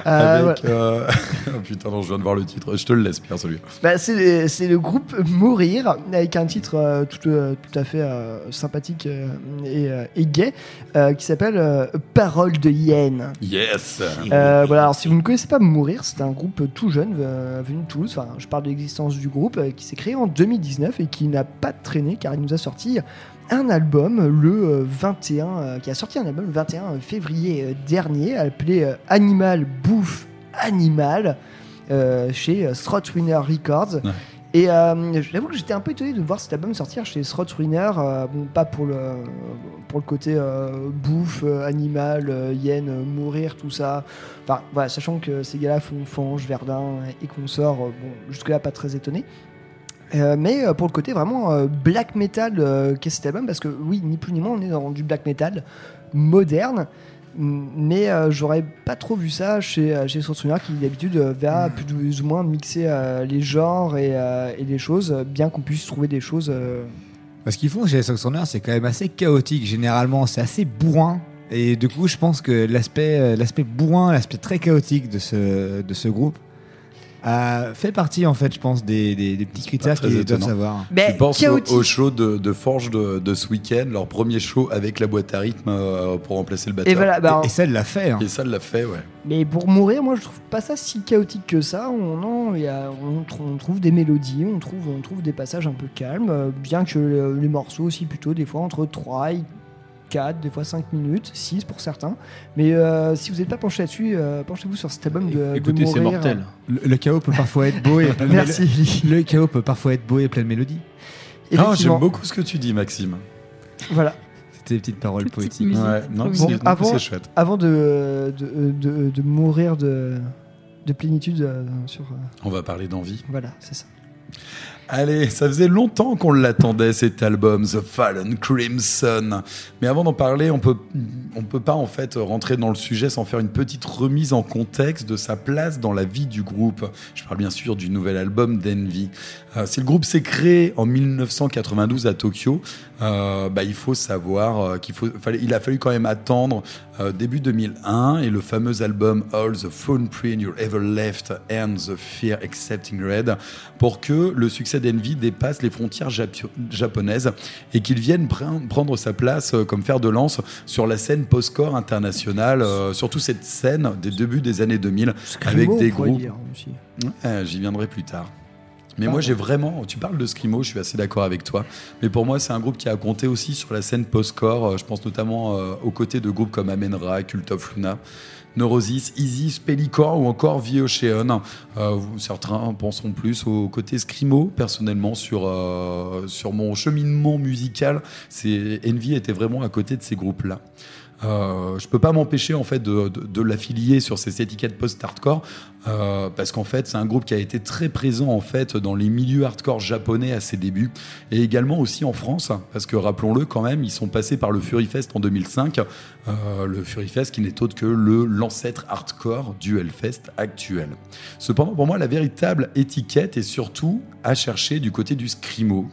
Euh, Avec, [LAUGHS] euh, oh putain, non, je viens de voir le titre. Je te le laisse, Pierre, celui Bah, c'est c'est le groupe Mourir avec un titre euh, tout, euh, tout à fait sympathique et, et gay qui s'appelle Parole de hyène. Yes voilà, alors si vous ne connaissez pas Mourir, c'est un groupe tout jeune venu de Toulouse. Enfin, je parle de l'existence du groupe qui s'est créé en 2019 et qui n'a pas traîné car il nous a sorti un album le euh, 21, euh, qui a sorti un album le 21 février euh, dernier appelé euh, Animal Bouffe Animal euh, chez euh, Throatwinner Records. Ouais. Et euh, j'avoue que j'étais un peu étonné de voir cet album sortir chez Throatwinner, euh, bon, pas pour le, pour le côté euh, bouffe, euh, animal, euh, hyène, euh, mourir, tout ça. Enfin, voilà, sachant que ces gars-là font Fange, Verdun et consorts, euh, bon, jusque-là, pas très étonné. Euh, mais euh, pour le côté vraiment euh, black metal qu'est cet album, parce que oui, ni plus ni moins, on est dans du black metal moderne. Mais j'aurais pas trop vu ça chez, chez qui d'habitude va plus ou moins mixer les genres et, et les choses, bien qu'on puisse trouver des choses. Ce qu'ils font chez Runner, c'est quand même assez chaotique. Généralement, c'est assez bourrin. Et du coup, je pense que l'aspect, l'aspect bourrin, l'aspect très chaotique de ce, de ce groupe a fait partie, en fait, je pense, des, des, des petits critères qu'ils doivent savoir. Tu penses au, au show de, de Forge de, de ce week-end, leur premier show avec la boîte à rythme euh, pour remplacer le batteur. Et voilà, bah, Et ça, elle l'a fait. hein. Et ça, elle l'a fait, ouais. Mais pour mourir, moi je trouve pas ça si chaotique que ça. On, non, il y a- on, tr- on trouve des mélodies, on trouve, on trouve des passages un peu calmes, euh, bien que euh, les morceaux aussi plutôt des fois entre 3 et 4, des fois 5 minutes, 6 pour certains. Mais euh, si vous n'êtes pas penché là-dessus, euh, penchez-vous sur cet album de, Écoutez, c'est mortel. Le, le chaos peut parfois être beau et plein de Merci. Le chaos peut parfois être beau et plein de mélodies. Ah, j'aime beaucoup ce que tu dis, Maxime. Voilà. C'était des petites paroles Petite poétiques. Ouais, non, Bon, non, avant, c'est chouette. avant de, de, de- de mourir de, de plénitude euh, sur. euh, On va parler d'envie. voilà, c'est ça. Allez, ça faisait longtemps qu'on l'attendait cet album, The Fallen Crimson. Mais avant d'en parler, on peut, peut pas en fait rentrer dans le sujet sans faire une petite remise en contexte de sa place dans la vie du groupe. Je parle bien sûr du nouvel album d'Envy. Euh, si le groupe s'est créé en 1992 à Tokyo, euh, bah, il faut savoir euh, qu'il faut, fallait, il a fallu quand même attendre début 2001 et le fameux album All the Phone Print You Ever Left and the Fear Accepting Red pour que le succès d'Envy dépasse les frontières japonaises et qu'il vienne pr- prendre sa place comme fer de lance sur la scène post-core internationale, surtout cette scène des débuts des années 2000 avec des groupes. J'y viendrai plus tard. Mais moi, j'ai vraiment. Tu parles de Screamo, je suis assez d'accord avec toi. Mais pour moi, c'est un groupe qui a compté aussi sur la scène post-core. Euh, Je pense notamment euh, aux côtés de groupes comme Amenra, Cult of Luna. Neurosis, Easy, Spellicor ou encore The Ocean. Euh, certains penseront plus au côté Screamo. Personnellement, sur, euh, sur mon cheminement musical, c'est Envy était vraiment à côté de ces groupes-là. Euh, je peux pas m'empêcher en fait de, de- de l'affilier sur ces étiquettes post-hardcore euh, parce qu'en fait c'est un groupe qui a été très présent en fait dans les milieux hardcore japonais à ses débuts et également aussi en France parce que rappelons-le quand même ils sont passés par le Fury Fest en 2005 euh, le Fury Fest qui n'est autre que le l'ancêtre hardcore du Hellfest actuel. Cependant pour moi la véritable étiquette est surtout à chercher du côté du scrimo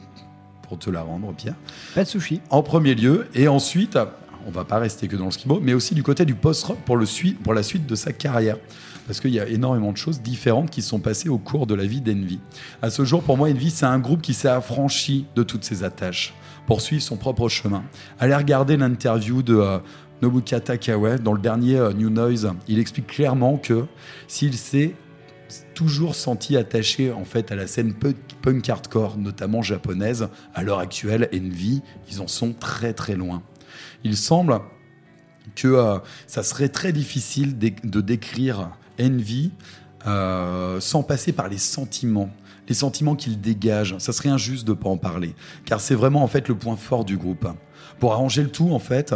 pour te la rendre Pierre. Pas de sushi. en premier lieu, et ensuite, on va pas rester que dans le skimo, mais aussi du côté du post-rock pour, la suite de sa carrière. Parce qu'il y a énormément de choses différentes qui sont passées au cours de la vie d'Envy. À ce jour, pour moi, Envy, c'est un groupe qui s'est affranchi de toutes ses attaches pour suivre son propre chemin. Allez regarder l'interview de euh, Nobuka dans le dernier euh, New Noise. Il explique clairement que s'il s'est toujours senti attaché en fait à la scène punk hardcore, notamment japonaise. À l'heure actuelle, Envy, ils en sont très très loin. Il semble que euh, ça serait très difficile de décrire Envy euh, sans passer par les sentiments. Les sentiments qu'il dégage, ça serait injuste de pas en parler, car c'est vraiment en fait le point fort du groupe. Pour arranger le tout, en fait,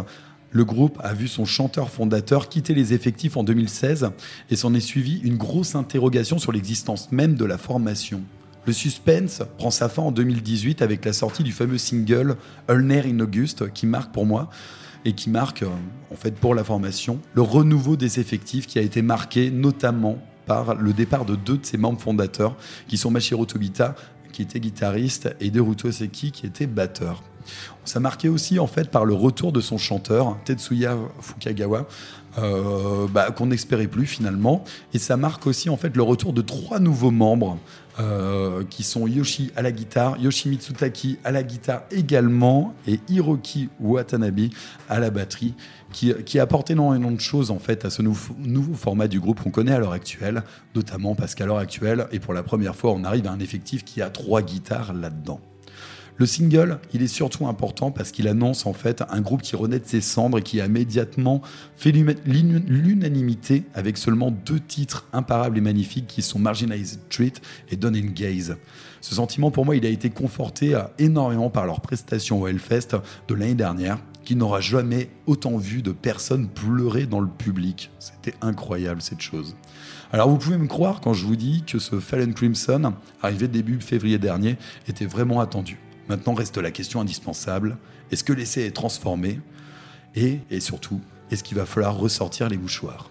le groupe a vu son chanteur fondateur quitter les effectifs en 2016 et s'en est suivi une grosse interrogation sur l'existence même de la formation. Le suspense prend sa fin en 2018 avec la sortie du fameux single Ulner in August qui marque pour moi et qui marque euh, en fait pour la formation le renouveau des effectifs qui a été marqué notamment par le départ de deux de ses membres fondateurs qui sont Mashiro Tobita qui était guitariste et Deruto Seki qui était batteur. Ça marquait aussi en fait par le retour de son chanteur Tetsuya Fukagawa euh, bah, qu'on n'espérait plus finalement et ça marque aussi en fait le retour de trois nouveaux membres euh, qui sont Yoshi à la guitare, Yoshimitsu Taki à la guitare également et Hiroki Watanabe à la batterie qui, qui a apporté énormément de choses en fait à ce nouveau format du groupe qu'on connaît à l'heure actuelle, notamment parce qu'à l'heure actuelle et pour la première fois on arrive à un effectif qui a trois guitares là-dedans. Le single, il est surtout important parce qu'il annonce en fait un groupe qui renaît de ses cendres et qui a immédiatement fait l'unanimité avec seulement deux titres imparables et magnifiques qui sont Marginalized Street et Don't Gaze. Ce sentiment, pour moi, il a été conforté euh, énormément par leur prestation au Hellfest de l'année dernière, qui n'aura jamais autant vu de personnes pleurer dans le public. C'était incroyable cette chose. Alors vous pouvez me croire quand je vous dis que ce Fallen Crimson, arrivé début février dernier, était vraiment attendu. Maintenant reste la question indispensable, est-ce que l'essai est transformé Et, et surtout, est-ce qu'il va falloir ressortir les mouchoirs?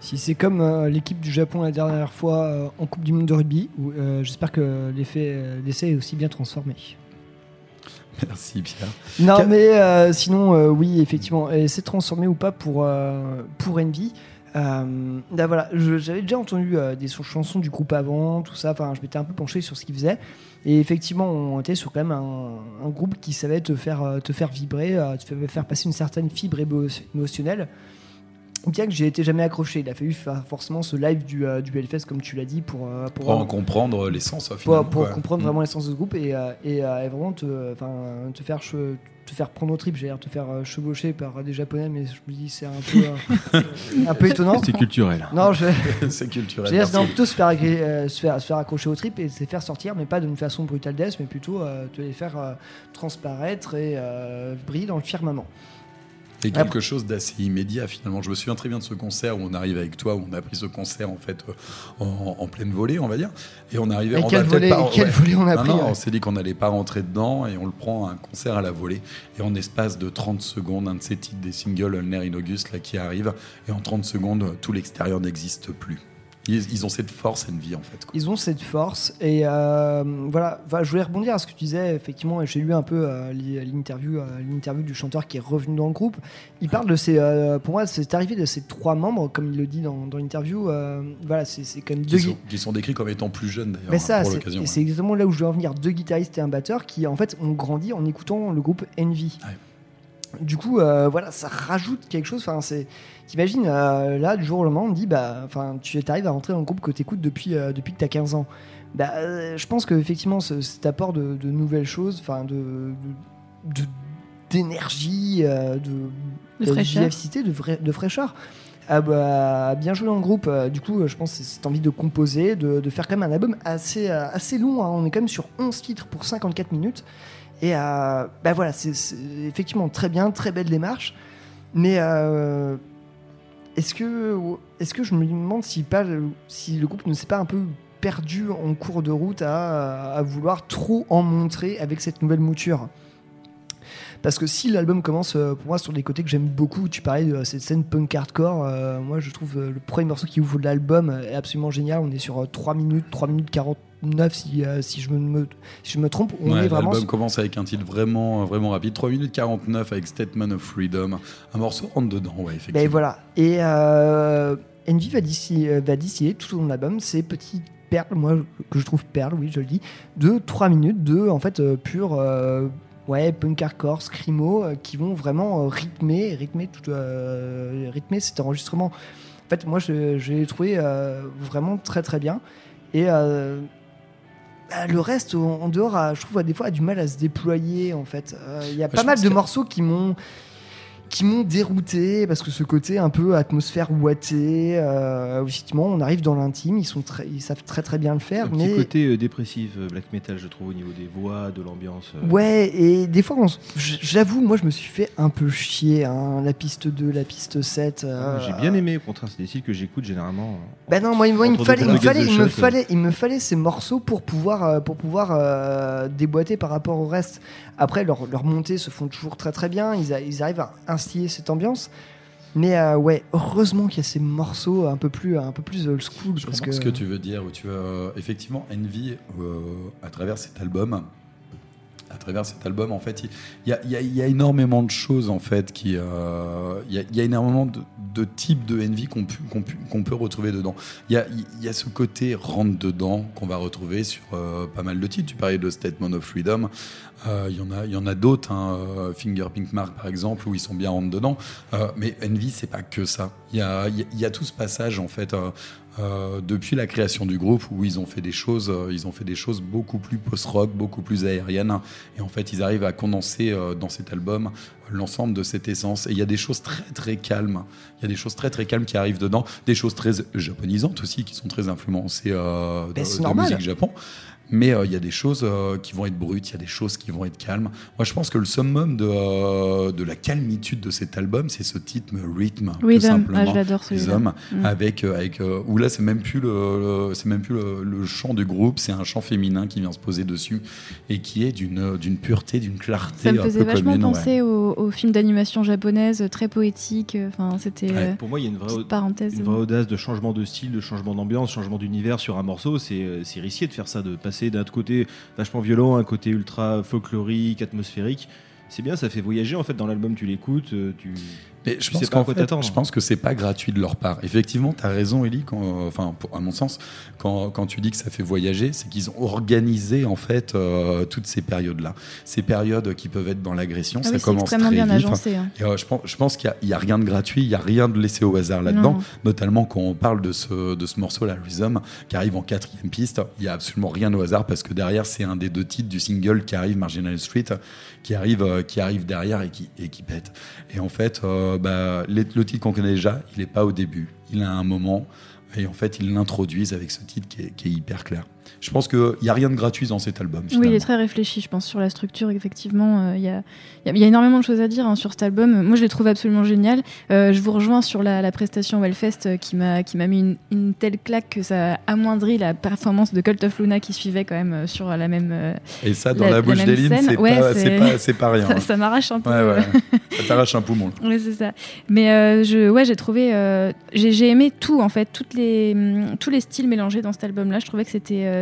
Si c'est comme euh, l'équipe du Japon la dernière fois euh, en Coupe du Monde de rugby, euh, j'espère que l'effet, l'essai est aussi bien transformé. Merci Pierre. Non, mais sinon, oui, effectivement, c'est transformé ou pas pour, pour Envy? Euh, là, voilà, j'avais déjà entendu euh, des ch- chansons du groupe avant, tout ça. Enfin, je m'étais un peu penché sur ce qu'ils faisaient. Et effectivement, on était sur quand même un, un groupe qui savait te faire, euh, te faire vibrer, te faire- passer une certaine fibre émo- émotionnelle. Bien que j'ai été jamais accroché, il a fallu faire forcément ce live du, euh, du Hellfest, comme tu l'as dit, pour, pour, Pour en comprendre l'essence, pour, finalement. pour comprendre Mm. vraiment l'essence de ce groupe et, et, et vraiment te, te faire te faire prendre au trip, j'allais te faire euh, chevaucher par des japonais, mais je me dis c'est un peu euh, un peu [LAUGHS] étonnant. C'est culturel. Non, je [LAUGHS] C'est [LAUGHS] culturel. non, plutôt se faire, agré- euh, se faire se faire accrocher au trip et se faire sortir, mais pas d'une façon brutale death, mais plutôt te les faire transparaître et briller dans le firmament. Et quelque chose d'assez immédiat finalement. Je me souviens très bien de ce concert où on arrive avec toi, où on a pris ce concert en fait euh, en, en pleine volée, on va dire. Et on arrivait. Et on quel volet- pas- quel volet on a Non, pris, non, ouais. On s'est dit qu'on n'allait pas rentrer dedans et on le prend un concert à la volée. Et en espace de 30 secondes, un de ces titres des singles Ulner in August là qui arrive. Et en 30 secondes, tout l'extérieur n'existe plus. Ils, ils ont cette force Envy en fait. quoi. Ils ont cette force et euh, voilà. Enfin, je voulais rebondir à ce que tu disais. Effectivement, j'ai lu un peu euh, li- l'interview, euh, l'interview du chanteur qui est revenu dans le groupe. Il parle de ces, pour moi, c'est arrivé de ces trois membres, comme il le dit dans, dans l'interview. voilà, c'est c'est quand même deux. Qui sont, qui sont décrits comme étant plus jeunes d'ailleurs Mais hein, ça, pour c'est l'occasion. exactement là où je veux en venir. Deux guitaristes et un batteur qui, en fait, ont grandi en écoutant le groupe Envy. Du coup, euh, voilà, ça rajoute quelque chose. Enfin, c'est, t'imagines, euh, là, du jour au lendemain, on te dit, bah, enfin, tu arrives à rentrer dans le groupe que t'écoutes depuis, euh, depuis que t'as 15 ans. bah, je pense qu'effectivement, ce- cet apport de, de nouvelles choses, enfin, de, d'énergie, de, De de fraîcheur. vivacité, de, de fraîcheur, a, bah, bien joué dans le groupe. Du coup, je pense que c'est cette envie de composer, de, faire quand même un album assez, assez long. hein. On est quand même sur 11 titres pour 54 minutes. Et euh, bah voilà, c'est effectivement très bien, très belle démarche. Mais euh, est-ce que, est que je me demande si, pas, si le groupe ne s'est pas un peu perdu en cours de route à vouloir trop en montrer avec cette nouvelle mouture? Parce que si l'album commence euh, pour moi sur des côtés que j'aime beaucoup, tu parlais de cette scène punk hardcore, euh, moi je trouve euh, le premier morceau qui ouvre l'album est absolument génial. On est sur euh, 3 minutes, 3 minutes 49 si, euh, si, je, me, me- si je me trompe. On Ouais, est vraiment L'album commence avec un titre vraiment, vraiment rapide, 3 minutes 49 avec Statement of Freedom. Un morceau rentre dedans, ouais, effectivement. Ben voilà. Et euh, Envy va, distiller, va distiller tout au long de l'album ces petites perles, moi que je trouve perles, oui, je le dis, de 3 minutes de en fait euh, pur euh, ouais, punk hardcore, scrimo, euh, qui vont vraiment euh, rythmer, rythmer, tout, euh, rythmer cet enregistrement. En fait, moi je, je l'ai trouvé vraiment très très bien. Et bah, le reste, en dehors, je trouve, a des fois, a du mal à se déployer. En fait, Euh, il y a Ouais, pas mal de morceaux qui m'ont qui m'ont dérouté parce que ce côté un peu atmosphère ouatée, euh, effectivement, on arrive dans l'intime, ils sont très, ils savent très très bien le faire, Un mais petit côté euh, dépressif, euh, black metal, je trouve, au niveau des voix, de l'ambiance. euh. Ouais, et des fois, s- j'avoue, moi je me suis fait un peu chier, hein, la piste 2, la piste 7. euh, J'ai bien aimé, au contraire, c'est des styles que j'écoute généralement. Ben non, moi, il, me fallait, il, me fallait, the il, me fallait, il me fallait ces morceaux pour pouvoir, pour pouvoir déboîter par rapport au reste. Après, leurs leurs montées se font toujours très très bien, ils, a- ils arrivent à instiller cette ambiance. Mais euh, ouais, heureusement qu'il y a ces morceaux un peu plus, un peu plus old school. Je parce comprends que... ce que tu veux dire. Où tu veux, effectivement, Envy, euh, à travers cet album, à travers cet album, en fait, il y a, énormément de choses, en fait, qui, euh, il y, a, énormément de, types de Envy qu'on peut retrouver dedans. Il y a, ce côté rentre dedans qu'on va retrouver sur euh, pas mal de titres. Tu parlais de Statement of Freedom. Euh, Il y en a, il y en a d'autres, hein, euh, Finger Pink Mark par exemple, où ils sont bien rentre dedans. Euh, mais Envy, c'est pas que ça. Il y a tout ce passage en fait. Euh, depuis la création du groupe où ils ont fait des choses, euh, ils ont fait des choses beaucoup plus post-rock, beaucoup plus aériennes, et en fait ils arrivent à condenser euh, dans cet album l'ensemble de cette essence. Et il y a des choses très très calmes, il y a des choses très très calmes qui arrivent dedans, des choses très japonisantes aussi qui sont très influencées euh, de, de musique Japon. Mais euh, il y a des choses euh, qui vont être brutes, il y a des choses qui vont être calmes. Moi, je pense que le summum de, euh, de la calmitude de cet album, c'est ce titre rythme, tout Rhythm. simplement. Ah, je l'adore, celui-là. Rhythm, Mm. avec euh, avec euh, où là c'est même plus le, le- c'est même plus le, le chant du groupe, c'est un chant féminin qui vient se poser dessus et qui est d'une d'une pureté, d'une clarté Ça me un faisait peu vachement commune, ouais. penser aux, aux films d'animation japonaise, très poétiques. Enfin, c'était. euh, Pour moi, il y a une vraie, parenthèse. une vraie audace de changement de style, de changement d'ambiance, changement d'univers sur un morceau. C'est c'est risqué de faire ça, de passer d'un côté vachement violent un côté ultra folklorique, atmosphérique. C'est bien, ça fait voyager en fait dans l'album. Tu l'écoutes, euh, tu. Mais je tu pense sais pas à quoi t'attendre. je pense que c'est pas gratuit de leur part. Effectivement, tu as raison, Ellie, quand, enfin, pour- à mon sens, quand, quand tu dis que ça fait voyager, c'est qu'ils ont organisé en fait euh, toutes ces périodes-là. Ces périodes qui peuvent être dans l'agression, Ah ça oui, commence extrêmement très bien vite. agencé, hein. Et, euh, je pense, je pense qu'il n'y a, rien de gratuit, il n'y a rien de laissé au hasard là-dedans, notamment quand on parle de ce, de ce morceau-là, Rhythm, qui arrive en quatrième piste. Il n'y a absolument rien au hasard parce que derrière, c'est un des deux titres du single qui arrive, Marginal Street, qui arrive, euh, qui arrive derrière et qui, et qui pète. Et en fait, euh, bah, le titre qu'on connaît déjà, il n'est pas au début, il a un moment. Et en fait, ils l'introduisent avec ce titre qui est hyper clair. Je pense qu'il n'y a rien de gratuit dans cet album. Oui, il est très réfléchi, je pense, sur la structure. Effectivement, euh, il y, a, y a- y a énormément de choses à dire hein, sur cet album. Moi, je l'ai trouvé absolument génial. Euh, je vous rejoins sur la, la prestation Wellfest euh, qui m'a mis une, une telle claque que ça amoindrit la performance de Cult of Luna qui suivait quand même sur la même. euh, Et ça, dans la, bouche même d'Eline, c'est Ouais, pas, pas, pas rien. [LAUGHS] Ça, hein. ça m'arrache un peu. Ouais, ouais. [LAUGHS] ça t'arrache un poumon. Oui, c'est ça. Mais je, ouais, j'ai trouvé, j'ai aimé tout en fait, toutes les, hum, tous les styles mélangés dans cet album-là. Je trouvais que c'était,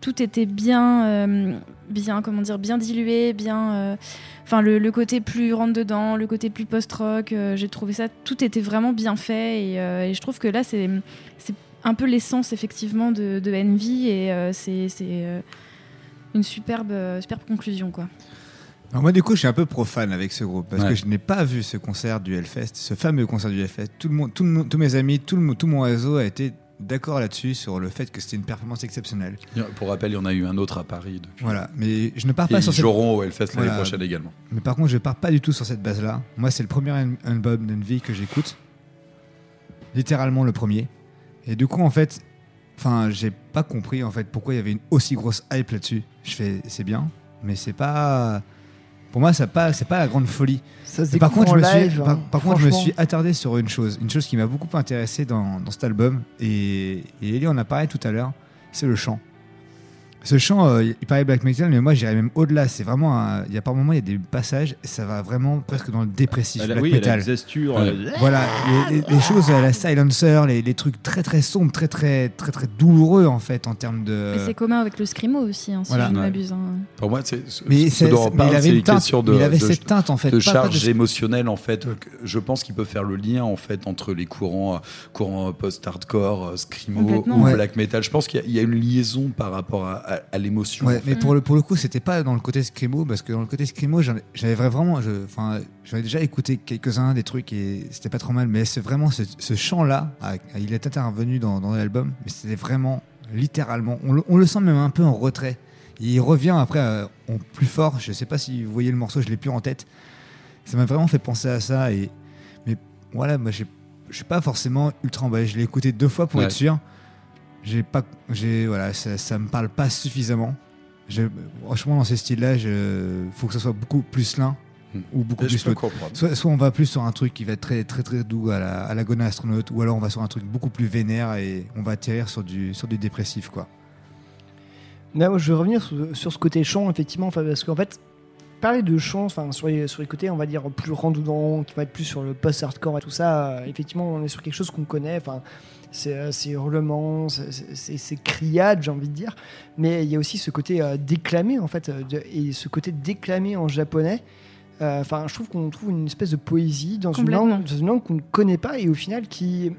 tout était bien, euh, bien, comment dire, bien dilué, bien, euh, enfin le, le côté plus rentre dedans, le côté plus post-rock. euh, j'ai trouvé ça, tout était vraiment bien fait et, euh, et je trouve que là c'est, c'est un peu l'essence effectivement de, de Envy et euh, c'est, c'est euh, une superbe, euh, superbe conclusion quoi. Alors moi, du coup, je suis un peu profane avec ce groupe parce Ouais. que je n'ai pas vu ce concert du Hellfest, ce fameux concert du Hellfest. Tout le monde, tout le monde- tous mes amis, tout, le, tout mon réseau a été d'accord là-dessus sur le fait que c'était une performance exceptionnelle. Pour rappel, il y en a eu un autre à Paris depuis. Voilà, mais je ne pars Et pas ils sur cette... joueront au Hellfest l'année Voilà. prochaine également. Mais par contre, je pars pas du tout sur cette base-là. Moi, c'est le premier al- album d'Envy que j'écoute. Littéralement le premier. Et du coup, en fait, enfin, j'ai pas compris en fait pourquoi il y avait une aussi grosse hype là-dessus. Je fais, c'est bien, mais c'est pas. Pour moi, ça pas, c'est pas la grande folie. Ça se Et par découvre contre, je me en suis, live, par, hein, par contre, je me suis attardé sur une chose, une chose qui m'a beaucoup intéressé dans, dans cet album, et, et Ellie en a parlé tout à l'heure, c'est le chant. Ce chant, euh, il parlait black metal, mais moi j'irais même au-delà. C'est vraiment, un- il y a par moments il y a des passages, et ça va vraiment presque dans le dépressif, Elle a- black oui, elle a metal. une zesture, Ouais. euh, Voilà, les, les- les choses, euh, la silencer, les, les trucs très très sombres, très très très très douloureux en fait en termes de. Mais c'est commun avec le scrimo aussi, hein, si Voilà. je ne Ouais. m'abuse. hein. Pour moi, c'est ce, Mais ce c'est- dont on mais parle, il avait c'est une une teinte, question de, mais il avait de- cette teinte, en fait, de pas- pas charge de- émotionnelle en fait. que Je pense qu'il peut faire le lien en fait entre les courants, euh, courants post-hardcore, euh, screamo Complètement. ou Ouais. black metal. Je pense qu'il y a- il y, a une liaison par rapport à, à- à l'émotion. Ouais, en fait. mais pour le, pour le coup, c'était pas dans le côté scrimo, parce que dans le côté scrimo, j'avais vraiment. Enfin, j'avais déjà écouté quelques-uns des trucs et c'était pas trop mal, mais c'est vraiment ce, ce chant-là, ah, il est intervenu dans, dans l'album, mais c'était vraiment littéralement. On le, on le sent même un peu en retrait. Il revient après euh, en plus fort. Je sais pas si vous voyez le morceau, je l'ai plus en tête. Ça m'a vraiment fait penser à ça. Et, mais voilà, moi, je suis pas forcément ultra emballé. Je l'ai écouté deux fois pour Ouais. être sûr. J'ai pas, j'ai voilà, ça, ça me parle pas suffisamment. Je, franchement, dans ces styles-là, il faut que ça soit beaucoup plus l'un ou beaucoup Et plus l'autre. Soit, soit on va plus sur un truc qui va être très très très doux à la, à la Gona astronaute, ou alors on va sur un truc beaucoup plus vénère et on va atterrir sur du sur du dépressif quoi. Moi, je vais revenir sur, sur ce côté chant, effectivement, enfin, parce qu'en fait, parler de chant, enfin, sur les, sur les côtés, on va dire, plus rendoudant, qui va être plus sur le post-hardcore et tout ça, euh, effectivement, on est sur quelque chose qu'on connaît, enfin, c'est euh, c'est hurlements, c'est- c'est c'est- c'est criade, j'ai envie de dire, mais il y a aussi ce côté euh, déclamé, en fait, euh, de- et ce côté déclamé en japonais, enfin, je trouve qu'on trouve une espèce de poésie dans une Complètement. langue, dans une langue qu'on ne connaît pas, et au final, qui...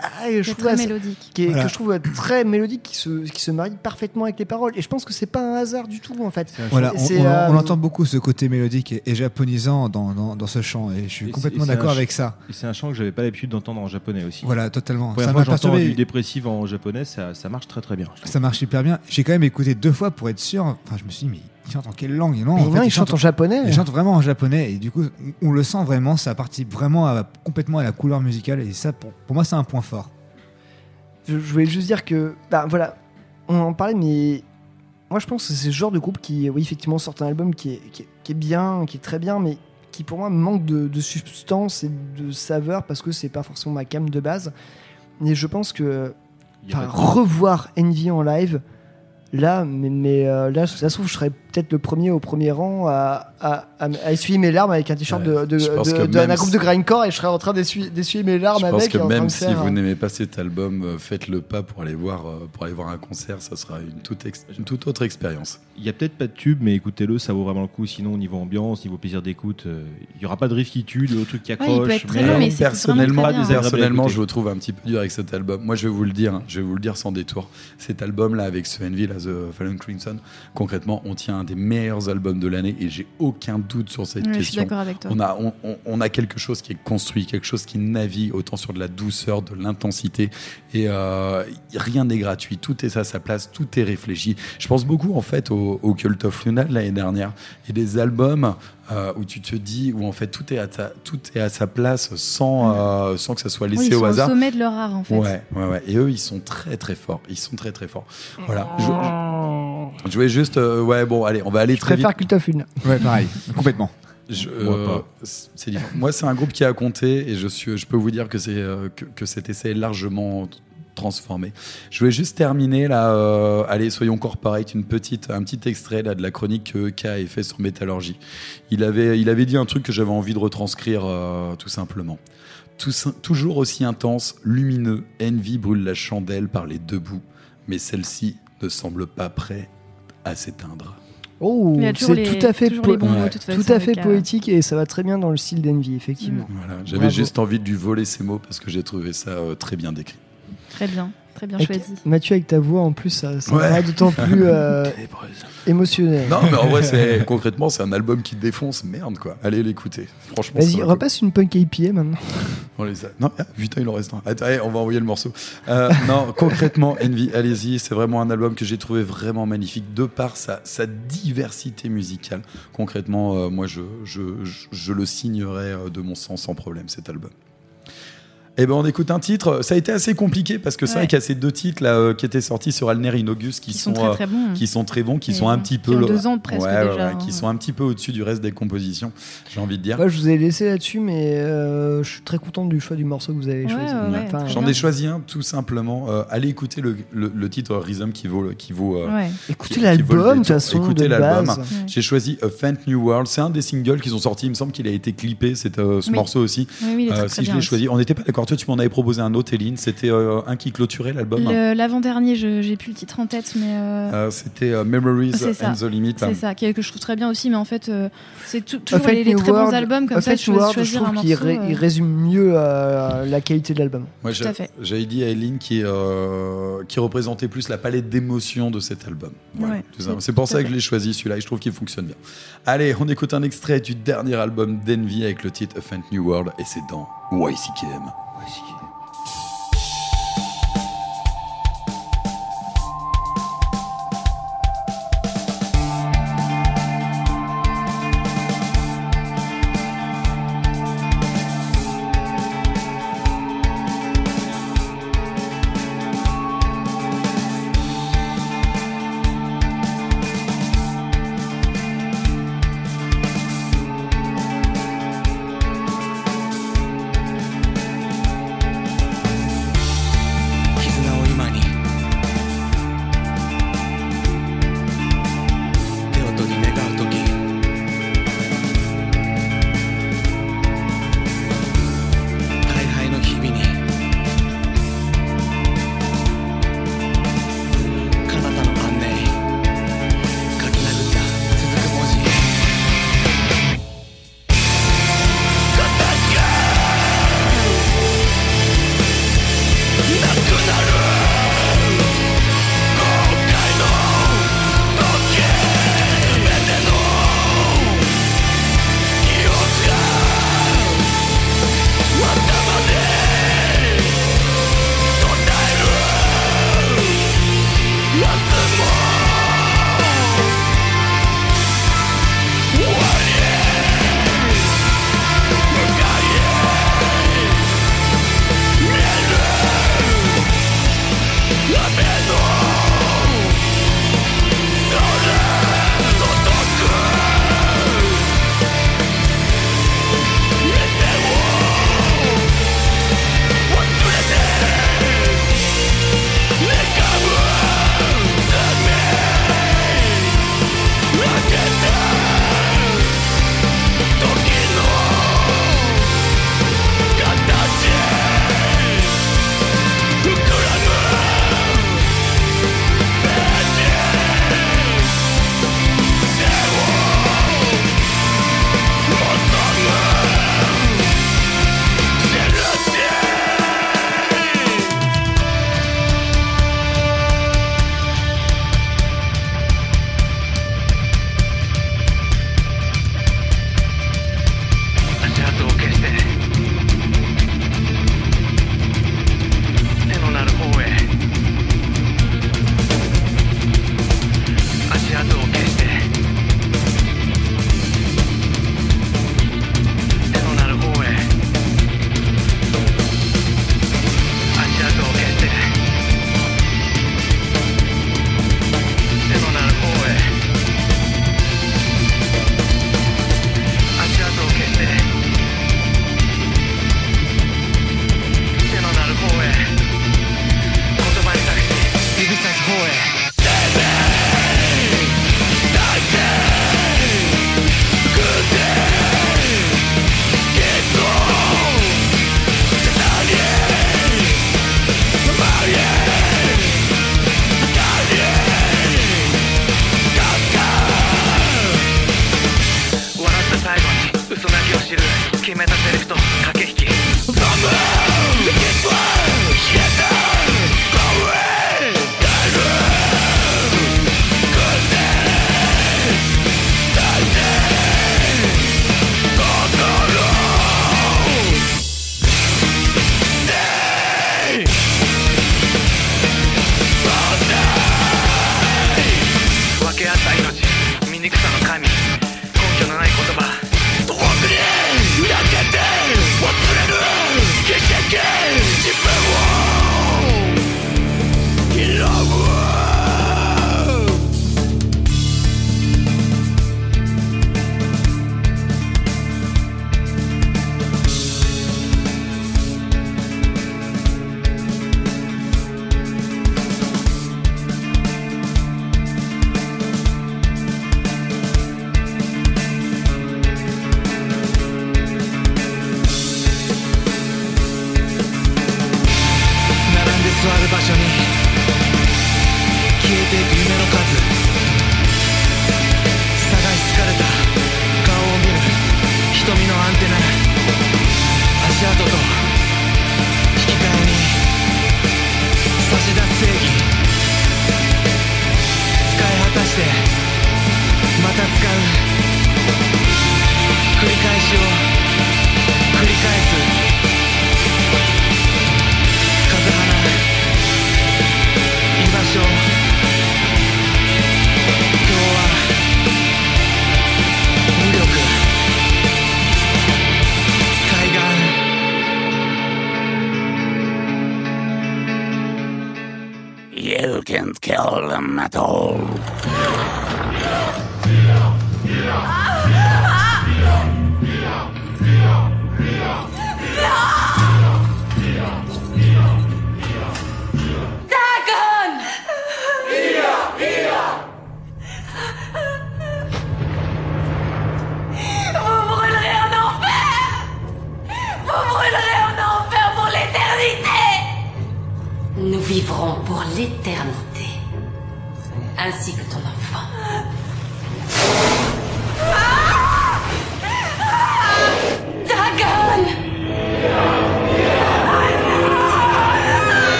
Ah, je trouve très assez- mélodique. qui est- Voilà. que je trouve très mélodique, qui se, qui se marie parfaitement avec les paroles. Et je pense que c'est pas un hasard du tout, en fait. Voilà, on, C'est, on- euh, on entend beaucoup ce côté mélodique et, et japonisant dans, dans, dans ce chant et je suis Et complètement d'accord avec ça. C'est un chant que j'avais pas l'habitude d'entendre en japonais aussi. Voilà, totalement. Première Ça m'a perturbé. du dépressif en japonais, ça, ça marche très très bien. Ça marche hyper bien. J'ai quand même écouté deux fois pour être sûr. Enfin, je me suis dit, mais il chante en quelle langue Et non, Mais en non, fait, il chante en japonais. Il chante vraiment en japonais. Et du coup, on, le sent vraiment. Ça partit vraiment à- complètement à la couleur musicale. Et ça, pour, pour moi, c'est un point fort. Je, je voulais juste dire que, bah voilà, on en parlait, mais moi je pense que c'est ce genre de groupe qui, oui, effectivement, sort un album qui est, qui est, qui est bien, qui est très bien, mais qui pour moi manque de, de substance et de saveur parce que c'est pas forcément ma cam de base. Mais je pense que revoir Envy en live, là, mais, mais euh, là, ça se trouve, je serais peut-être le premier au premier rang à, à, à- à essuyer mes larmes avec un t-shirt Ouais, de, de, je groupe de grindcore et je serais en train d'essuyer d'essuyer mes larmes Je avec. pense que en même si faire, vous euh, n'aimez pas cet album, euh, faites le pas pour aller voir, euh, pour aller voir un concert. Ça sera une toute, ex- une toute autre expérience. Il y a peut-être pas de tube, mais écoutez-le, ça vaut vraiment le coup. Sinon, au niveau ambiance, niveau plaisir d'écoute, euh, il y aura pas de riff qui tue, de truc qui Ouais, il accroche. peut être très Alors, long, mais c'est personnellement, vraiment très bien. personnellement, je le trouve un petit peu dur avec cet album. Moi, je vais vous le dire, hein, je vais vous le dire sans détour. Cet album-là, avec ce Envy, là, The Fallen Crimson, concrètement, on tient un des meilleurs albums de l'année et j'ai aucun doute sur cette Ouais, je suis question. d'accord avec toi. On a, on, on- on a quelque chose qui est construit, quelque chose qui navigue autant sur de la douceur, de l'intensité et euh, rien n'est gratuit. Tout est à sa place, tout est réfléchi. Je pense beaucoup en fait au, au Cult of Luna de l'année dernière et des albums euh, où tu te dis où en fait tout est à, ta- tout est à sa place sans, euh, sans que ça soit Oui, laissé ils au sont hasard. au sommet de leur art en fait. Ouais, ouais, ouais. Et eux, ils sont très, très forts. Ils sont très, très forts. Voilà. Je, je- je voulais juste. euh, ouais, bon, allez, on va aller Je très vite. préfère Cult of Luna. Ouais, pareil, complètement. Je- euh, c'est. Moi, c'est un groupe qui a compté et je, suis, je peux vous dire que, c'est, euh, que, que cet essai est largement transformé. Je voulais juste terminer là. euh, allez, soyons corporate, une petite, un petit extrait là de la chronique que K a fait sur métallurgie. Il avait, il avait dit un truc que j'avais envie de retranscrire euh, tout simplement. Tout toujours aussi intense, lumineux, Envy brûle la chandelle par les deux bouts, mais celle-ci ne semble pas prête à s'éteindre. Oh, c'est tout à fait, mots, ouais, tout à fait euh, poétique et ça va très bien dans le style d'Envy, effectivement. Voilà, j'avais juste envie de lui voler ces mots parce que j'ai trouvé ça euh, très bien décrit. Très bien. Très bien Avec- choisi. Mathieu, avec ta voix, en plus, ça, ça Ouais. rend d'autant plus euh, [LAUGHS] émotionnel. Non, mais en vrai, c'est [LAUGHS] concrètement, c'est un album qui défonce. Merde, quoi. Allez l'écouter. Franchement, Vas-y, repasse une punk IPA maintenant. [LAUGHS] On les a- Non, ah, putain, il en reste un. Attends, allez, on va envoyer le morceau. Euh, non, concrètement, Envy, allez-y, c'est vraiment un album que j'ai trouvé vraiment magnifique de par sa, sa diversité musicale. Concrètement, euh, moi, je, je, je, je le signerais euh, de mon sens sans problème, cet album. Eh ben, on écoute un titre. Ça a été assez compliqué parce que c'est Ouais. vrai qu'il y a ces deux titres là euh, qui étaient sortis sur Alner Inogus qui, Qui sont très, euh, très bons. qui sont très bons, qui Et sont un petit qui peu ont le- deux ans presque Ouais, ouais, déjà, ouais, hein. qui sont un petit peu au-dessus du reste des compositions. J'ai envie de dire. Je vous ai laissé là-dessus, mais euh, je suis très content du choix du morceau que vous avez Ouais, choisi. Enfin, J'en ai choisi un tout simplement. Euh, allez écouter le, le- le titre Rhythm qui vaut, le- qui vaut. euh, Ouais. Écoutez qui- qui l'album, de toute façon, Écoutez de l'album. J'ai choisi A Faint New World. C'est un des singles qu'ils ont sortis. Il me semble qu'il a été clippé, c'est, euh, ce Oui. morceau aussi. Oui, oui, il est très, Euh, très si je l'ai choisi, on n'était pas d'accord. Toi, tu m'en avais proposé un autre, Eline. C'était euh, un qui clôturait l'album. L'avant-dernier, je- j'ai plus le titre en tête, mais. euh, Euh, c'était euh, Memories and the Limit. C'est ça, que je trouve très bien aussi, mais en fait, euh, c'est toujours les, les très bons albums comme ça. New World, je trouve morceau. qu'il ré- euh, il résume mieux euh, la qualité de l'album. Moi, Tout j'ai- à fait. j'avais dit à Eline qui, euh, qui représentait plus la palette d'émotions de cet album. Voilà, Ouais, c'est pour ça que je l'ai choisi celui-là et je trouve qu'il fonctionne bien. Allez, on écoute un extrait du dernier album d'Envy avec le titre A Faint New World et c'est dans YCKM. 어, 보시기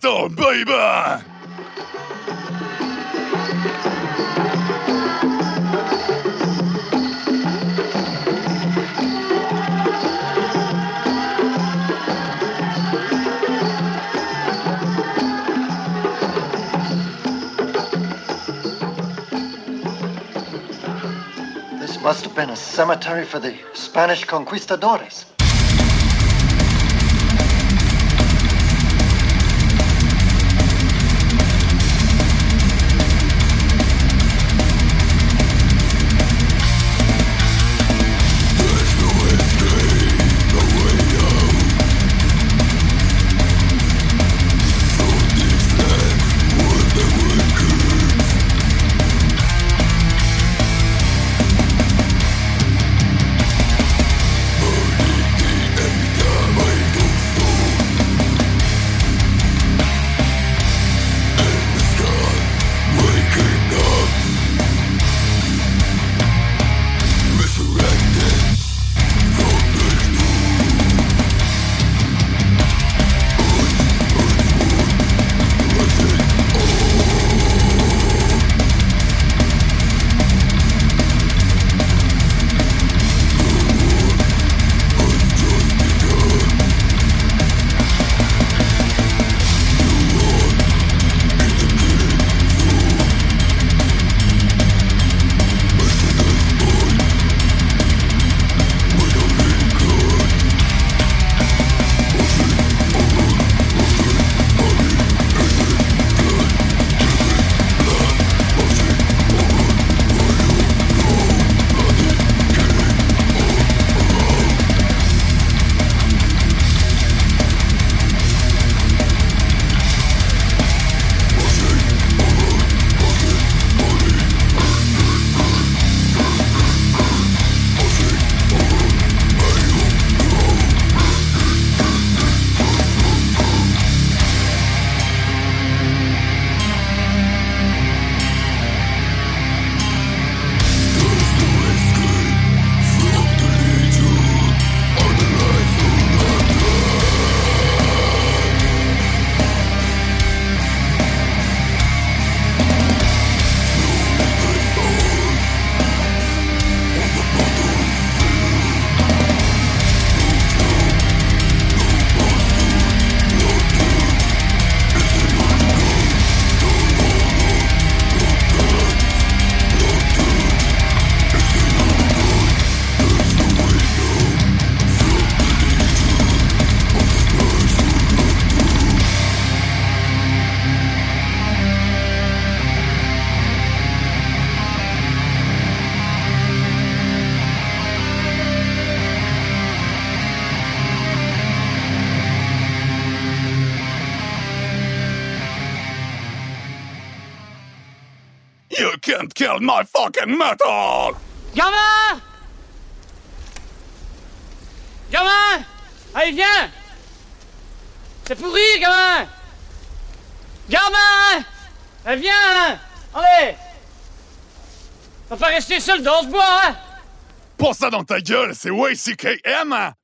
fucking metal, baby! This must have been a cemetery for the Spanish conquistadores. My fucking metal! Gamin Gamin Allez, viens! C'est pourri, gamin Gamin Allez, viens Allez! On va pas rester seul dans ce bois, hein! Pour ça dans ta gueule, c'est YCKM!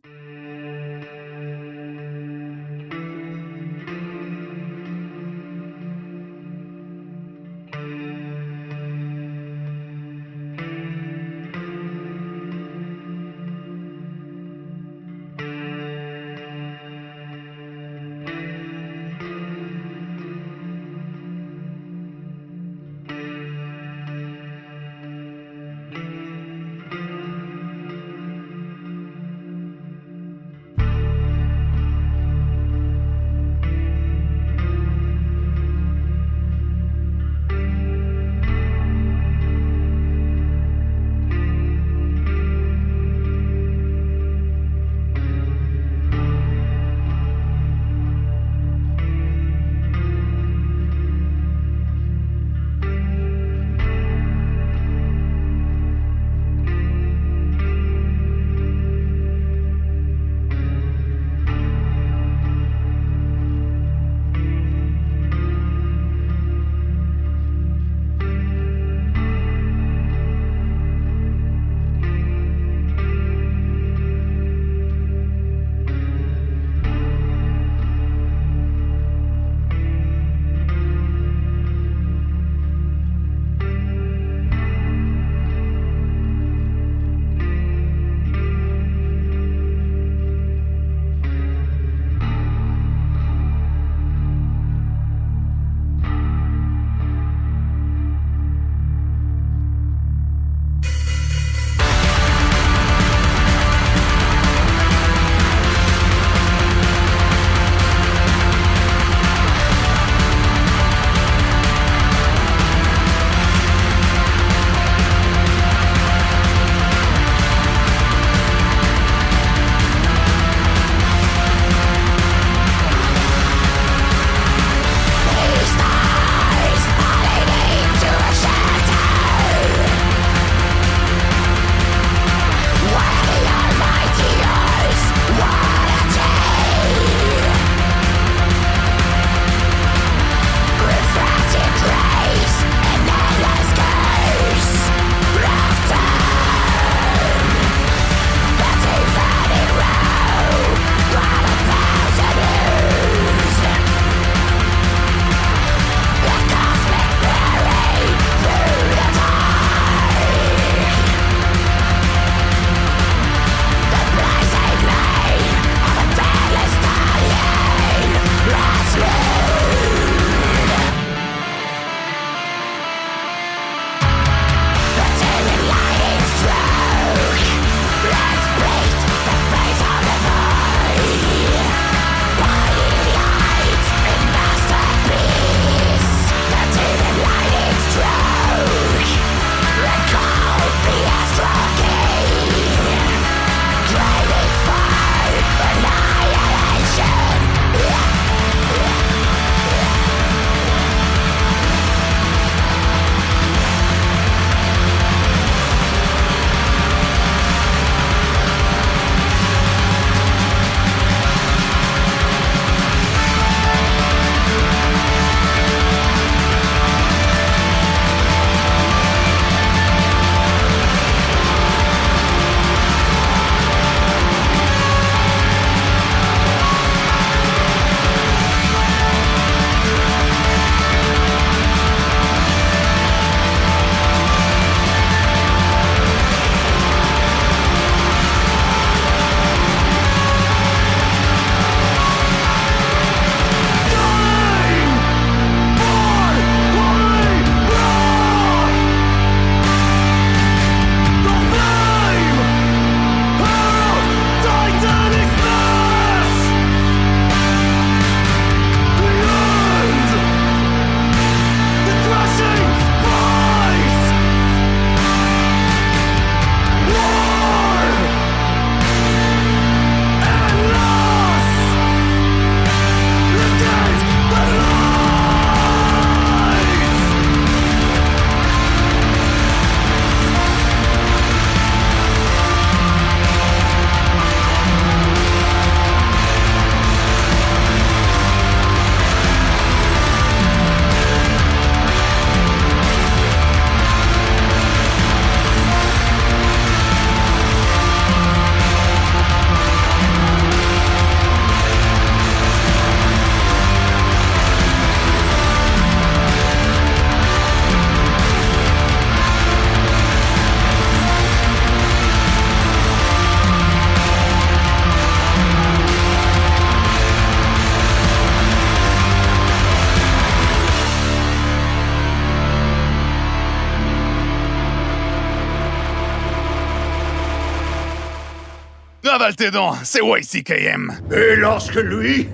Tes dents, c'est YCKM. Et lorsque lui,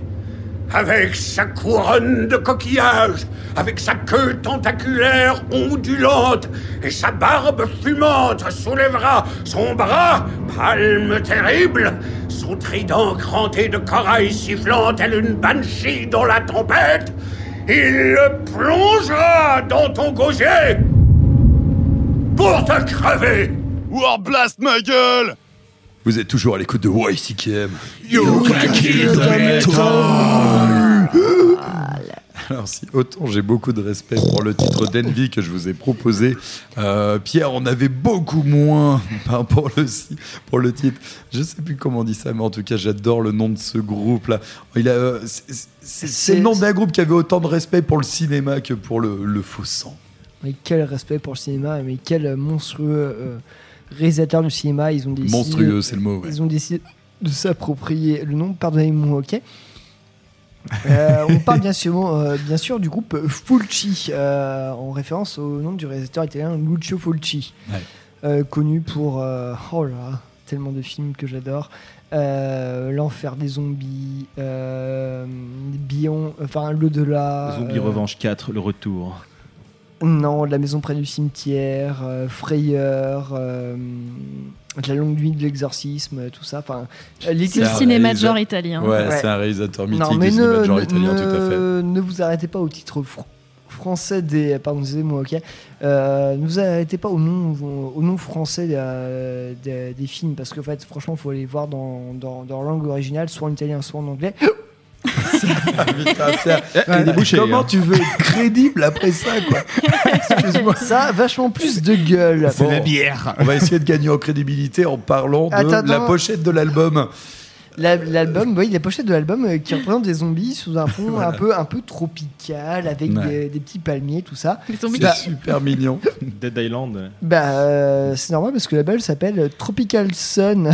avec sa couronne de coquillages, avec sa queue tentaculaire ondulante et sa barbe fumante soulèvera son bras, palme terrible, son trident cranté de corail sifflant tel une banshee dans la tempête, il le plongera dans ton gosier pour te crever. Warblast ma gueule Vous êtes toujours à l'écoute de YCKM. You can kill the Alors si autant j'ai beaucoup de respect pour le titre d'Envy que je vous ai proposé, euh, Pierre en avait beaucoup moins [LAUGHS] par- pour le, si- pour le titre. Je sais plus comment on dit ça, mais en tout cas j'adore le nom de ce groupe là. Il a, euh, c'est- le nom d'un groupe qui avait autant de respect pour le cinéma que pour le, le faux sang. Mais quel respect pour le cinéma, mais quel monstrueux euh, réalisateur du cinéma. Ils ont décidé, Monstrueux, c'est le mot, ouais. Ils ont décidé de s'approprier le nom, pardonnez-moi, ok. Euh, on parle bien sûr, euh, bien sûr du groupe Fulci, euh, en référence au nom du réalisateur italien Lucio Fulci, Ouais. euh, connu pour euh, oh là, là, tellement de films que j'adore. Euh, L'enfer des zombies, euh, Bion, enfin l'au-delà. Zombie euh, Revanche 4, le retour. Non, La maison près du cimetière, euh, Frayeur, euh, La longue nuit de l'exorcisme, euh, tout ça. Enfin, euh, les C'est le cinéma de genre italien. Ouais, Ouais. c'est un réalisateur mythique Non, mais du ne, cinéma de genre ne- italien, tout à fait. ne- ne vous arrêtez pas au titre fr- français des. Pardon, excusez-moi, ok. Euh, ne vous arrêtez pas au nom, au nom français des, des- des films, parce qu'en fait, franchement, il faut les voir dans, dans, dans leur langue originale, soit en italien, soit en anglais. Putain, débouché, comment hein. tu veux être crédible après ça quoi Excuse-moi. Ça, a vachement plus de gueule. Bon, On va essayer de gagner en crédibilité en parlant de Attends, la pochette de l'album. La- L'album, oui, la pochette de l'album euh, qui représente des zombies sous un fond un peu un peu tropical avec Ouais. des, des petits palmiers, tout ça. C'est Bah, super mignon. [LAUGHS] Dead Island. bah, euh, c'est normal parce que l'album s'appelle Tropical Sun,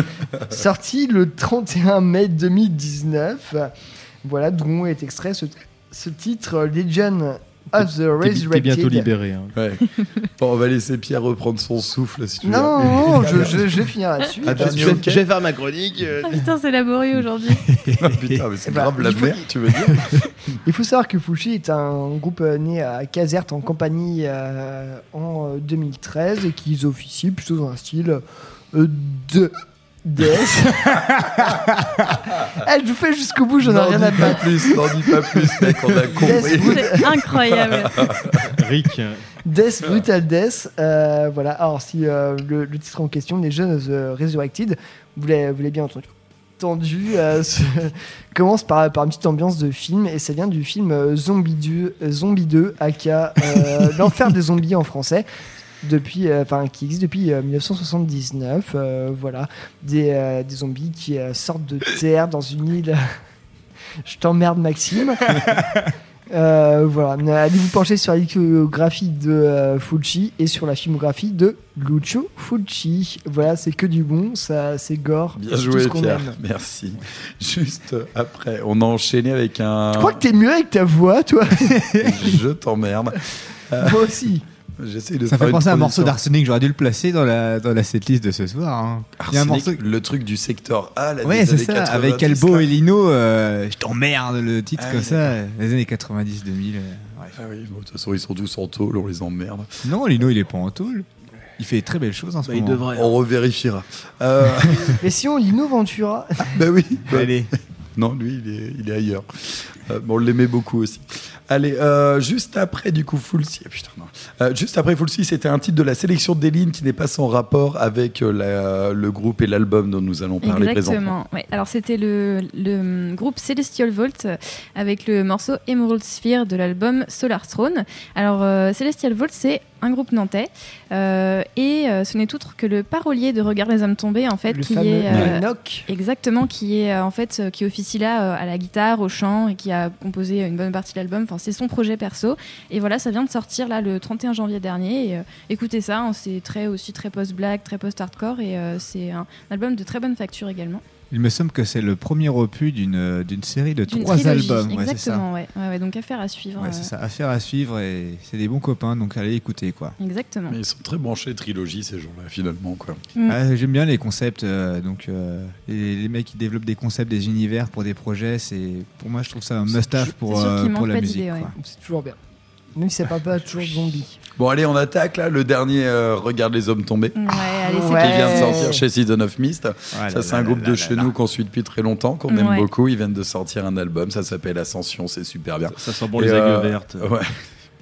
[LAUGHS] sorti le 31 mai 2019. Voilà, d'où est extrait ce, ce titre Legend of the T'es- bientôt libéré. hein. Ouais. [LAUGHS] Bon, on va laisser Pierre reprendre son souffle si tu veux. Non, [LAUGHS] je, je- je vais finir là-dessus. Ah. Je vais faire ma chronique. euh, Ah putain, c'est laborieux aujourd'hui. [LAUGHS] Ah, putain, mais c'est ben, grave la faut- merde, tu veux dire Il faut savoir que Fulci est un groupe euh, né à Caserte en compagnie euh, en euh, 2013 et qu'ils officient plutôt dans un style euh, de death. [LAUGHS] Eh, je vous fais jusqu'au bout, j'en ai N'en rien dis à pas battre. plus, n'en dis pas plus, mec, on a [LAUGHS] compris. C'est incroyable. [LAUGHS] Rick. Death, Brutal Death. euh, voilà, alors si euh, le, le titre en question, Les Jeunes euh, Resurrected, vous l'avez vous l'avez bien entendu. entendu euh, se- commence par, par une petite ambiance de film et ça vient du film euh, Zombie 2, euh, Zombie 2 aka euh, L'enfer des zombies en français depuis, euh, enfin qui existe depuis euh, 1979. euh, voilà, des, euh, des zombies qui euh, sortent de terre dans une île. [LAUGHS] Je t'emmerde, Maxime. [LAUGHS] Euh, voilà, allez vous pencher sur l'iconographie de euh, Fulci et sur la filmographie de Lucio Fulci. Voilà, c'est que du bon, ça, c'est gore. Bien c'est tout joué, ce Pierre. aime. Merci. Juste après, on a enchaîné avec un. Je crois que t'es mieux avec ta voix, toi. [LAUGHS] Je t'emmerde. Euh, Moi aussi. J'essaie de Ça fait penser à un morceau d'arsenic, j'aurais dû le placer dans la, dans la setlist de ce soir. hein. Il y a un Arsenic, morceau. Le truc du secteur A, là, Ouais, c'est années ça, 90, avec Albo et Lino, euh, je t'emmerde le titre Ah comme ça, les années 90, 2000. euh. Ah oui, bon, de toute façon, ils sont tous en tôle, on les emmerde. Non, Lino, il est pas en tôle. Il fait très belles choses en ce Bah, il moment. devrait. On revérifiera. Euh, [LAUGHS] Mais sinon, Lino Ventura. [LAUGHS] bah oui. bah- Allez. Non, lui, il est, il est ailleurs. Euh, bon, on l'aimait beaucoup aussi. Allez, euh, juste après, du coup, Fulci. ah, putain, non. Euh, juste après Fulci, c'était un titre de la sélection des lignes qui n'est pas sans rapport avec euh, la- le groupe et l'album dont nous allons parler présentement. Exactement. Ouais. Alors c'était le, le hum, groupe Celestial Vault avec le morceau Emerald Sphere de l'album Solar Throne. Alors euh, Celestial Vault c'est un groupe nantais euh, et euh, ce n'est autre que le parolier de Regard les âmes tombées en fait Le qui fameux est euh, exactement qui est en fait qui officie là à la guitare, au chant et qui a composé une bonne partie de l'album. Enfin c'est son projet perso et voilà ça vient de sortir là le 31 janvier dernier. Et, écoutez ça, hein, c'est très aussi très post black, très post hardcore et c'est un album de très bonne facture également. Il me semble que c'est le premier opus d'une d'une série de trois trilogie, albums. Ouais, c'est ça. Exactement, ouais. Ouais, ouais, Donc affaire à suivre. Ouais, euh, c'est ça. Affaire à suivre et c'est des bons copains, donc allez écouter quoi. Exactement. Mais ils sont très branchés trilogie ces gens-là finalement quoi. Mm. Ah, J'aime bien les concepts, euh, donc euh, les, les mecs qui développent des concepts, des univers pour des projets, c'est pour moi je trouve ça un must-have pour, c'est euh, pour manque la musique. C'est toujours bien. Même si ça parle pas toujours de zombies. Bon allez on attaque là le dernier euh, Regarde les hommes tombés. Ouais, allez, c'est Ouais. Qui vient de sortir chez Season of Mist. ça, c'est un groupe là de là chez là. nous qu'on suit depuis très longtemps, qu'on aime Ouais. beaucoup. Ils viennent de sortir un album, ça s'appelle Ascension, c'est super bien. Ça sent bon Et, les euh, aiguilles vertes. Ouais.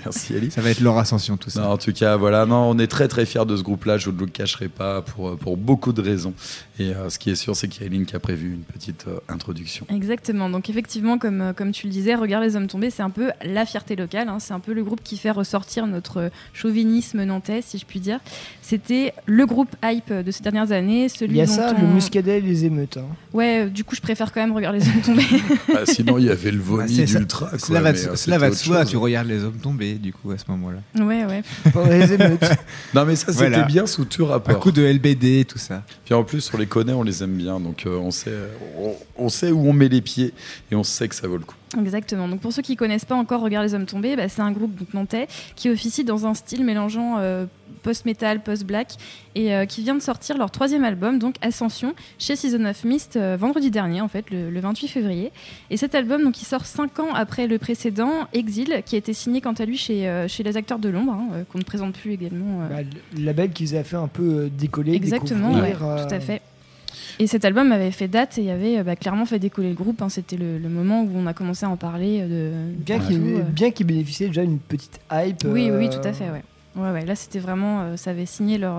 Merci Ali. Ça va être leur ascension tout ça. Non, en tout cas, voilà, non, on est très très fiers de ce groupe-là, je ne le cacherai pas pour, pour beaucoup de raisons. Et euh, ce qui est sûr, c'est qu'Aileen qui a prévu une petite euh, introduction. Exactement. Donc effectivement, comme, euh, comme tu le disais, Regarde les hommes tombés, c'est un peu la fierté locale. hein. C'est un peu le groupe qui fait ressortir notre chauvinisme nantais, si je puis dire. C'était le groupe hype de ces dernières années. Celui Il y a dont ça, on- le muscadet et les émeutes. hein. Ouais, euh, du coup, je préfère quand même Regarde les hommes tombés. Ah, sinon, il y avait le Bah, vomi ça- d'Ultra. Cela va de, euh, soi, tu regardes les hommes du coup à ce moment-là. ouais, ouais. Pour les émeutes. Non, mais ça, c'était Voilà. bien sous tout Un rapport. coup de LBD, tout ça. Puis en plus, on les connaît, on les aime bien, donc euh, on, sait, on, on sait où on met les pieds et on sait que ça vaut le coup. Exactement. Donc pour ceux qui connaissent pas encore Regarde les hommes tombés, bah, c'est un groupe nantais qui officie dans un style mélangeant euh, post-metal, post-black et euh, qui vient de sortir leur troisième album, donc Ascension, chez Season of Mist euh, vendredi dernier en fait, le, le 28 février. Et cet album donc il sort cinq ans après le précédent, Exil, qui a été signé quant à lui chez, euh, chez les acteurs de l'ombre, hein, qu'on ne présente plus également. euh, Bah, le label qu'ils a fait un peu décoller. Exactement, ouais, découvrir, euh, tout à fait. Et cet album avait fait date et avait euh, bah, clairement fait décoller le groupe. hein. C'était le, le moment où on a commencé à en parler. euh, De, Bien qu'il euh. bénéficiait déjà d'une petite hype. Oui, oui, oui, euh, tout à fait, ouais. Ouais, ouais, là c'était vraiment, ça avait signé leur.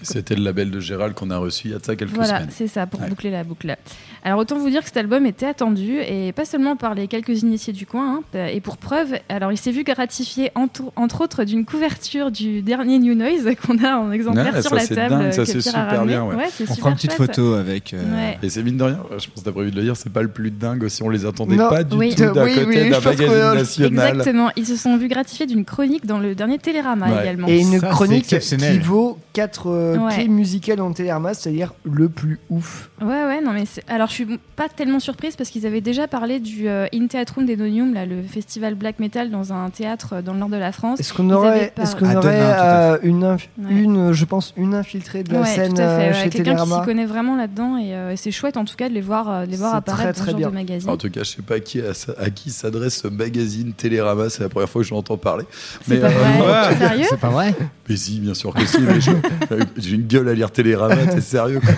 Euh, C'était le label de Gérald qu'on a reçu il y a de ça quelques voilà, semaines. c'est ça, pour Ouais. boucler la boucle. Alors autant vous dire que cet album était attendu et pas seulement par les quelques initiés du coin. hein, et pour preuve, alors il s'est vu gratifié entre, entre autres d'une couverture du dernier New Noise [LAUGHS] qu'on a en exemplaire Ouais, sur ça, la c'est table. dingue, ça, c'est super bien, ouais. On super fera une petite chouette. photo avec. euh, Ouais. Et c'est mine de rien, je pense que t'as prévu de le dire, c'est pas le plus dingue si on les attendait Non. pas du Oui. tout d'un Oui, côté oui, d'un que- magazine national. Exactement, ils se sont vus gratifiés d'une chronique dans le dernier Télérama Ouais. également. Et une chronique qui vaut 4 Ouais. prix musicaux dans Télérama, c'est-à-dire le plus ouf. Ouais, ouais, non, mais alors je suis pas tellement surprise parce qu'ils avaient déjà parlé du euh, In Theatrum d'Enonium, là, le festival black metal dans un théâtre euh, dans le nord de la France. Est-ce qu'on aurait, pas- est-ce qu'on aurait euh, une, inf- Ouais. une, je pense, une infiltrée de la Ouais, scène tout à fait, euh, ouais, chez quelqu'un qui s'y connaît vraiment là-dedans et, euh, et c'est chouette en tout cas de les voir, euh, de les voir apparaître très, dans ce genre de magazine. En tout cas, je sais pas à qui, à, à qui s'adresse ce magazine Télérama, c'est la première fois que j'entends parler. C'est pas euh, vrai, [LAUGHS] sérieux [LAUGHS] C'est pas vrai Mais si, bien sûr que si, mais je- euh, j'ai une gueule à lire Télérama, t'es sérieux quoi.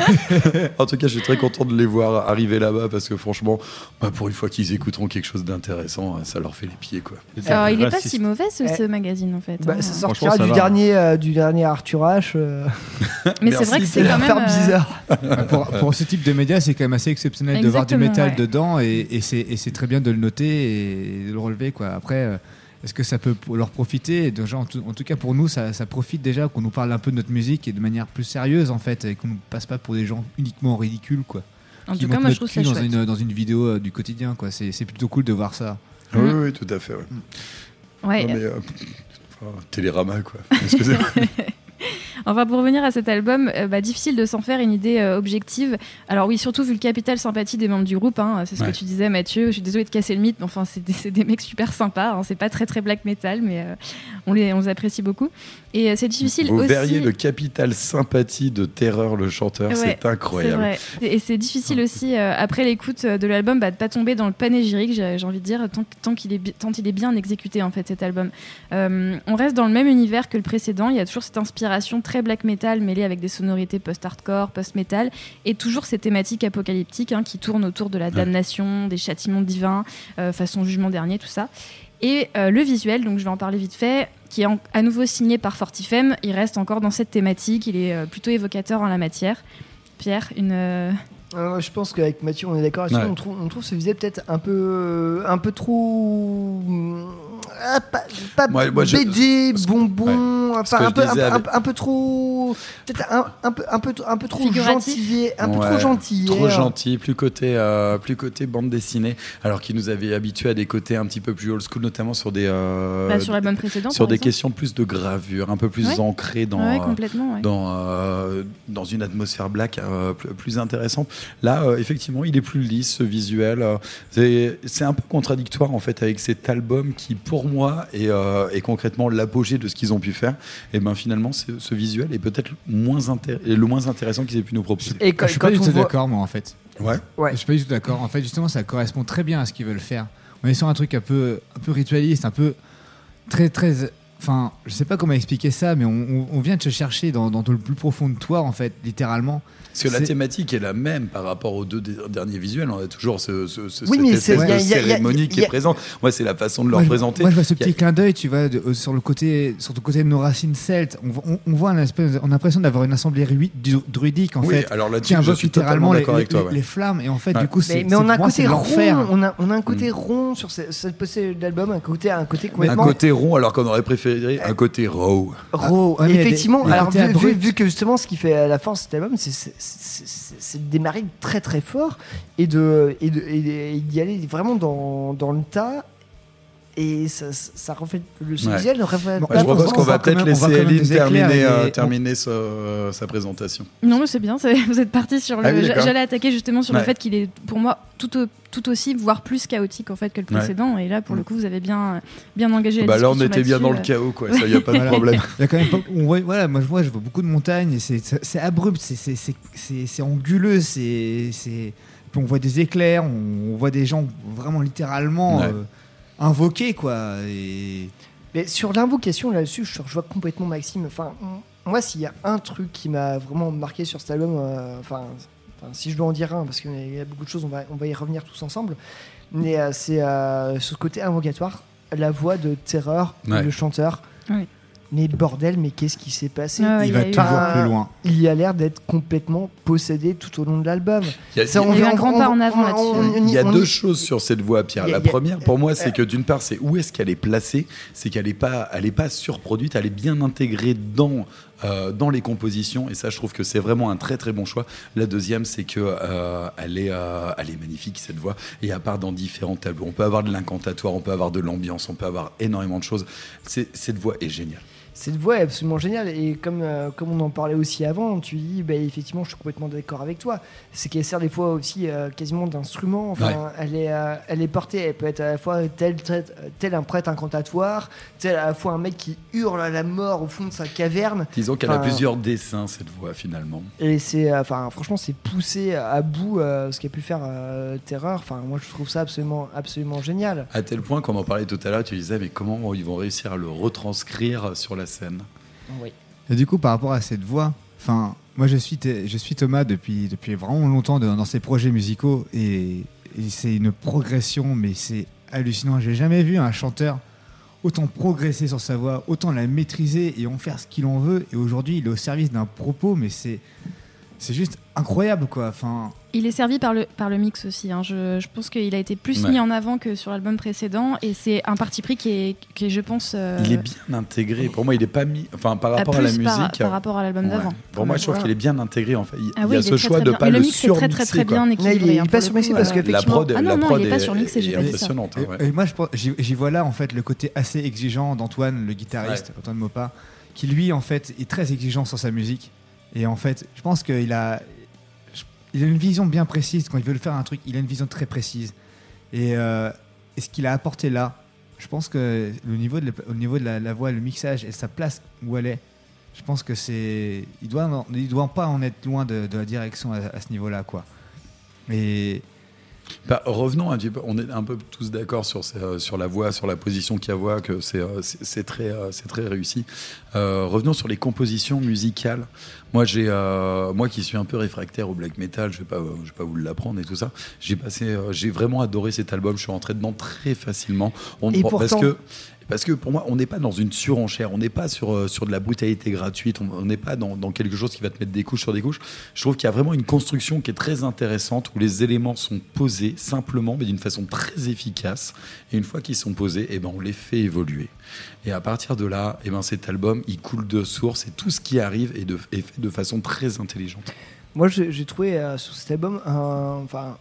[LAUGHS] En tout cas, je suis très content de les voir arriver là-bas parce que franchement, bah, pour une fois qu'ils écouteront quelque chose d'intéressant, ça leur fait les pieds quoi. Alors, il est pas si mauvais ce, ce magazine en fait. Bah, hein. ça sortira ça du va. dernier, euh, du dernier Arthur H. euh, Mais c'est vrai que c'est quand même. euh, bizarre. pour, pour ce type de médias, c'est quand même assez exceptionnel de voir du métal ouais. dedans et, et c'est et c'est très bien de le noter et de le relever. Quoi. Après, euh, est-ce que ça peut leur profiter déjà, en, tout, en tout cas, pour nous, ça, ça profite déjà qu'on nous parle un peu de notre musique et de manière plus sérieuse en fait, et qu'on ne passe pas pour des gens uniquement ridicules. Quoi, En qui tout cas, moi je trouve ça dans chouette. une, dans une vidéo euh, du quotidien. quoi. C'est c'est plutôt cool de voir ça. Oui, oui, tout à fait. ouais. Ouais. Non, mais, euh, enfin, Télérama quoi. [LAUGHS] Enfin, pour revenir à cet album, euh, bah, difficile de s'en faire une idée euh, objective. Alors oui, surtout vu le capital sympathie des membres du groupe, hein, c'est ce Ouais. que tu disais Mathieu, je suis désolée de casser le mythe, mais enfin c'est des, mecs super sympas, hein, c'est pas très très black metal, mais euh, on, les, on les apprécie beaucoup. Et c'est difficile Vous aussi... verriez le capital sympathie de Terreur le chanteur, Ouais, c'est incroyable. vrai. Et c'est difficile [LAUGHS] aussi, après l'écoute de l'album, bah, de pas tomber dans le panégyrique, j'ai envie de dire, tant, tant qu'il est, tant il est bien exécuté, en fait, cet album. On reste dans le même univers que le précédent. Il y a toujours cette inspiration très black metal mêlée avec des sonorités post-hardcore, post-metal, et toujours ces thématiques apocalyptiques hein, qui tournent autour de la damnation, des châtiments divins, euh, façon jugement dernier, tout ça. Et euh, le visuel, donc je vais en parler vite fait, qui est en- à nouveau signé par Fortifem, il reste encore dans cette thématique, il est euh, plutôt évocateur en la matière. Pierre, une. Euh, je pense qu'avec Mathieu, on est d'accord. Ouais. On, trouve, on trouve ce visuel peut-être un peu, un peu trop. Ah, pas pas Moi- moi, je- BD, bonbon, enfin un peu, un, peu- un avec- peu- un peu trop peut-être un, un peu, un peu, un peu trop gentil, un peu Ouais, trop gentil. Trop gentil, plus côté, euh, plus côté bande dessinée, alors qu'il nous avait habitués à des côtés un petit peu plus old school, notamment sur des, euh, Bah, sur l'album précédent, sur par des exemple. questions plus de gravure, un peu plus Ouais. ancrées dans, Ouais, complètement, ouais. dans, euh, dans une atmosphère black euh, plus, plus intéressante. Là, euh, effectivement, il est plus lisse, ce visuel. c'est c'est un peu contradictoire en fait avec cet album qui, pour moi, est, euh, est concrètement l'apogée de ce qu'ils ont pu faire. Et ben finalement, c'est- ce visuel est peut-être moins le moins intéressant qu'ils aient pu nous proposer. Et quand- je suis pas du tout voit- d'accord, moi, en fait. Ouais. Je suis pas du tout d'accord. En fait, justement, ça correspond très bien à ce qu'ils veulent faire. On est sur un truc un peu, un peu ritualiste, un peu très, très. Enfin, je sais pas comment expliquer ça, mais on, on- on vient de se chercher dans, dans le plus profond de toi, en fait, littéralement. Parce que la thématique est la même par rapport aux deux derniers visuels. On a toujours ce, ce, ce- Oui, cette espèce de cérémonie qui est présente. Moi, c'est la façon de le représenter. Moi, je vois ce Il y a- petit clin d'œil, tu vois, de- euh, sur le côté, sur le côté de nos racines celtes. On, vo- on, on voit un espèce, on a l'impression d'avoir une assemblée druidique en Oui, fait, alors là-dessus, qui je invoque suis littéralement les, d'accord avec les- toi, ouais. les flammes. Et en fait, Ouais. du coup, Mais, c'est mais on a un côté rond, on a, on a un côté rond sur ce- cette possède d'album, un côté, un côté un complètement côté rond, alors qu'on aurait préféré un côté raw. raw. Ouais, mais Et il y a des- effectivement, alors vu que justement ce qui fait la force de cet album, c'est- c'est- de démarrer très très fort et de et de- et d'y aller vraiment dans, dans le tas. Et ça, ça reflète le ce Ouais. visuel ne reflète Ouais, pas je propose qu'on va peut-être laisser Eline terminer, euh, terminer sa, sa présentation. Non, mais c'est bien, vous êtes parti sur le. Ah oui. J'allais attaquer justement sur Ouais. le fait qu'il est, pour moi, tout, au- tout aussi, voire plus chaotique en fait que le Ouais. précédent. Et là, pour le coup, vous avez bien, bien engagé la Bah là, on était bien dans le euh. chaos, quoi. Ça, y a pas de [LAUGHS] problème. [LAUGHS] Il y a quand même pas- on voit, voilà, moi je vois, je vois beaucoup de montagnes et c'est- abrupt, c'est- c'est- c'est c'est- c'est anguleux, c'est on voit des éclairs, on, on voit des gens vraiment littéralement Ouais. euh, invoqués quoi. Et Mais sur l'invocation là-dessus, je, vois complètement Maxime. Enfin, moi, s'il y a un truc qui m'a vraiment marqué sur cet album, euh, enfin, enfin, si je dois en dire un, parce qu'il y a beaucoup de choses, on va, on va y revenir tous ensemble. Mais euh, c'est euh, sur ce côté invocatoire, la voix de Terreur, Ouais. le chanteur. Oui. Mais bordel, mais qu'est-ce qui s'est passé Ah ouais, Il il va y toujours plus loin. Il a l'air d'être complètement possédé tout au long de l'album. Il y a- Ça, il y a eu on- un grand on- pas en on- avant on- là-dessus. on- on- Il y a on- deux choses sur cette voix, Pierre. Y a- La y a- première, pour moi, c'est euh, que d'une part, c'est où est-ce qu'elle est placée C'est qu'elle n'est pas, elle est pas surproduite, elle est bien intégrée dans, euh, dans les compositions. Et ça, je trouve que c'est vraiment un très très bon choix. La deuxième, c'est que euh, elle, est, euh, elle est magnifique, cette voix. Et à part dans différents tableaux, on peut avoir de l'incantatoire, on peut avoir de l'ambiance, on peut avoir énormément de choses. Cette voix est géniale. Cette voix est absolument géniale et comme, euh, comme on en parlait aussi avant, tu dis bah, effectivement je suis complètement d'accord avec toi. C'est qu'elle sert des fois aussi euh, quasiment d'instrument. Enfin, Ouais. elle, est, euh, elle est portée, elle peut être à la fois tel, tel, tel un prêtre incantatoire, tel à la fois un mec qui hurle à la mort au fond de sa caverne. Disons qu'elle a plusieurs dessins, cette voix, finalement. Et c'est, enfin, franchement, c'est poussé à bout ce qu'a pu faire Terreur. Enfin, moi, je trouve ça absolument, absolument génial. À tel point qu'on en parlait tout à l'heure, tu disais, mais comment ils vont réussir à le retranscrire sur la scène Oui. Et du coup, par rapport à cette voix, enfin, moi je suis, Thé- je suis Thomas depuis, depuis vraiment longtemps dans ses projets musicaux et, et c'est une progression, mais c'est hallucinant. J'ai jamais vu un chanteur autant progresser sur sa voix, autant la maîtriser et en faire ce qu'il en veut. Et aujourd'hui, il est au service d'un propos, mais c'est c'est juste incroyable quoi. Enfin, Il est servi par le, par le mix aussi. hein. Je, je pense qu'il a été plus Ouais. mis en avant que sur l'album précédent. Et c'est un parti pris qui est, qui est, je pense. euh, Il est bien intégré. Pour moi, il est pas mis. Enfin, par à rapport à la musique. par- par rapport à l'album Ouais. d'avant, Pour moi, je trouve qu'il est bien intégré. En fait, il, Ah il y a il ce très, choix très de bien. pas Mais le le mix est très, très, surmixer, très bien équilibré, il est hein, pas surmixé coup, parce que La prod, Ah non, non, il est pas j'ai est pas dit ça. impressionnante. Et, et moi, j'y vois là en fait le côté assez exigeant d'Antoine, le guitariste, Antoine Mopa, qui lui en fait est très exigeant sur sa musique. Et en fait, je pense qu'il a, il a une vision bien précise quand il veut le faire un truc. Il a une vision très précise. Et, euh, ce qu'il a apporté là, je pense que le niveau de la, au niveau de la, voix, le mixage et sa place où elle est, je pense que c'est, il doit, doit pas en être loin de, de la direction à, à ce niveau-là, quoi. Et Bah, revenons un petit peu. On est un peu tous d'accord sur, ces- sur la voix, sur la position qu'il y a voix, que c'est euh, très, euh, c'est très réussi. Euh, revenons sur les compositions musicales. Moi, j'ai, euh, moi qui suis un peu réfractaire au black metal, je vais pas, euh, je vais pas vous l'apprendre et tout ça. J'ai passé, euh, j'ai vraiment adoré cet album. Je suis rentré dedans très facilement. On- Et parce pourtant- que Parce que pour moi, on n'est pas dans une surenchère, on n'est pas sur, euh, sur de la brutalité gratuite, on n'est pas dans, dans quelque chose qui va te mettre des couches sur des couches. Je trouve qu'il y a vraiment une construction qui est très intéressante, où les éléments sont posés simplement, mais d'une façon très efficace. Et une fois qu'ils sont posés, eh ben, on les fait évoluer. Et à partir de là, eh ben, cet album, il coule de source, et tout ce qui arrive est, de, est fait de façon très intelligente. Moi, j'ai trouvé euh, sur cet album, un- enfin,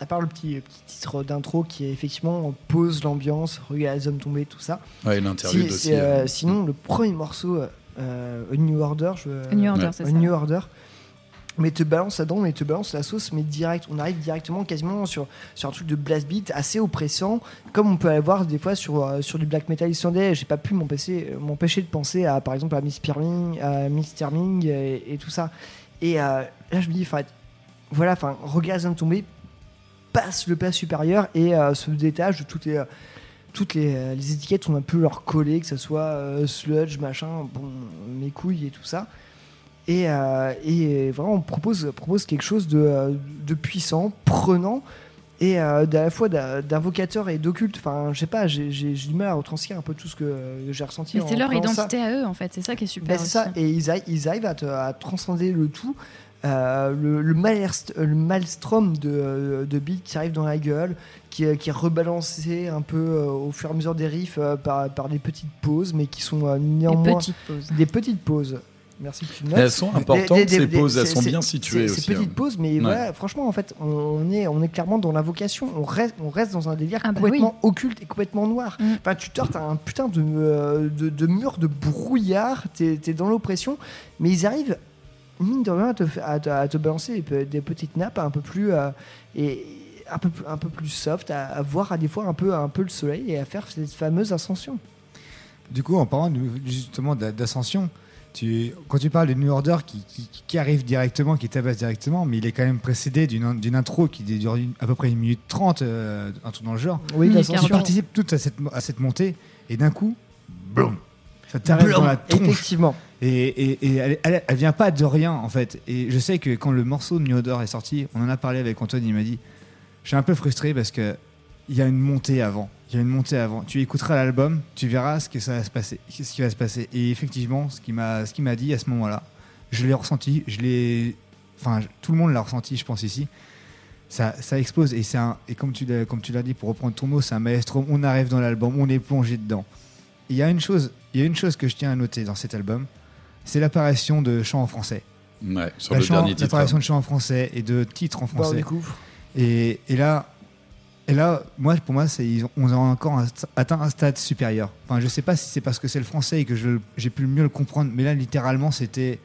à part le petit, petit titre d'intro qui est effectivement pose l'ambiance, regarde les hommes tomber, tout ça. Ouais, Si- aussi, euh, euh. sinon, le premier morceau, euh, A New Order, je, A New Order, Ouais. c'est A ça. New Order. Mais te balance là-dedans, mais te balance la sauce, mais direct. On arrive directement quasiment sur, sur un truc de blast beat assez oppressant, comme on peut avoir des fois sur, euh, sur du black metal islandais. J'ai pas pu m'empêcher m'empêcher de penser à, par exemple, à Miss Pirming, à Miss Terming et, et tout ça. Et euh, là, je me dis, voilà, enfin, regarde les hommes tomber, passe le pas supérieur et euh, se détache de toutes les, euh, toutes les, euh, les étiquettes on a pu leur coller, que ce soit euh, sludge, machin, bon, mes couilles et tout ça. Et, euh, et vraiment, on propose, propose quelque chose de, de puissant, prenant, et euh, à la fois d'invocateur et d'occulte. Enfin, je sais pas, j'ai du mal à retranscrire un peu tout ce que j'ai ressenti. Mais c'est leur ça. identité à eux, en fait. C'est ça qui est super. Ben, c'est ça, aussi. et ils, arri- ils arrivent à, te- à transcender le tout. Euh, le, le, maelst- le maelstrom de, euh, de beat qui arrive dans la gueule, qui, est- qui est rebalancé un peu euh, au fur et à mesure des riffs euh, par, par des petites pauses, mais qui sont euh, néanmoins. petites pauses. Des petites pauses. Merci que tu notes. Elles sont importantes, Des- des- ces des- pauses, elles sont bien situées aussi, Ces petites hein. pauses, mais Ouais. voilà, franchement, en fait, on est, on est clairement dans l'invocation. On reste, on reste dans un délire Ah bah complètement occulte et complètement noir. Enfin, tu tortes un putain de, euh, de, de mur de brouillard, t'es es dans l'oppression, mais ils arrivent, mine de rien, à te, à te, à te balancer des, pe- des petites nappes un peu plus. euh, et, un peu, plus- un peu plus soft, à, à voir à des fois un peu, un peu le soleil et à faire cette fameuse ascension. Du coup, en parlant de- justement d'a- d'ascension, tu, quand tu parles de New Order qui, qui- qui arrive directement, qui tabasse directement, mais il est quand même précédé d'une intro qui dure à peu près une minute trente, euh, un truc dans le genre. Oui, l'ascension. participe toute à cette, à cette montée, et d'un coup, boum, ça t'arrête dans la tronche. effectivement. Et, elle, elle, vient pas de rien, en fait. Et je sais que quand le morceau de New Order est sorti, on en a parlé avec Antoine, il m'a dit Je suis un peu frustré parce que il y a une montée avant. Il y a une montée avant. Tu écouteras l'album, tu verras ce que ça va se passer, ce qui va se passer. Et effectivement, ce qui m'a, m'a dit à ce moment-là, je l'ai ressenti, je l'ai, enfin, tout le monde l'a ressenti, je pense ici. Ça, ça explose et un, et comme tu l'as, dit pour reprendre ton mot, c'est un maestro. On arrive dans l'album, on est plongé dedans. Il y il y a une chose que je tiens à noter dans cet album, c'est l'apparition de chants en français. Ouais, sur La le chant- dernier titre. L'apparition de chants en français et de titres en Bah, on français. découvre. Et, et là, et là, moi, pour moi, c'est, ils ont- on a encore un- atteint un stade supérieur. Enfin, je sais pas si c'est parce que c'est le français et que je- j'ai pu mieux le comprendre, mais là, littéralement, c'était,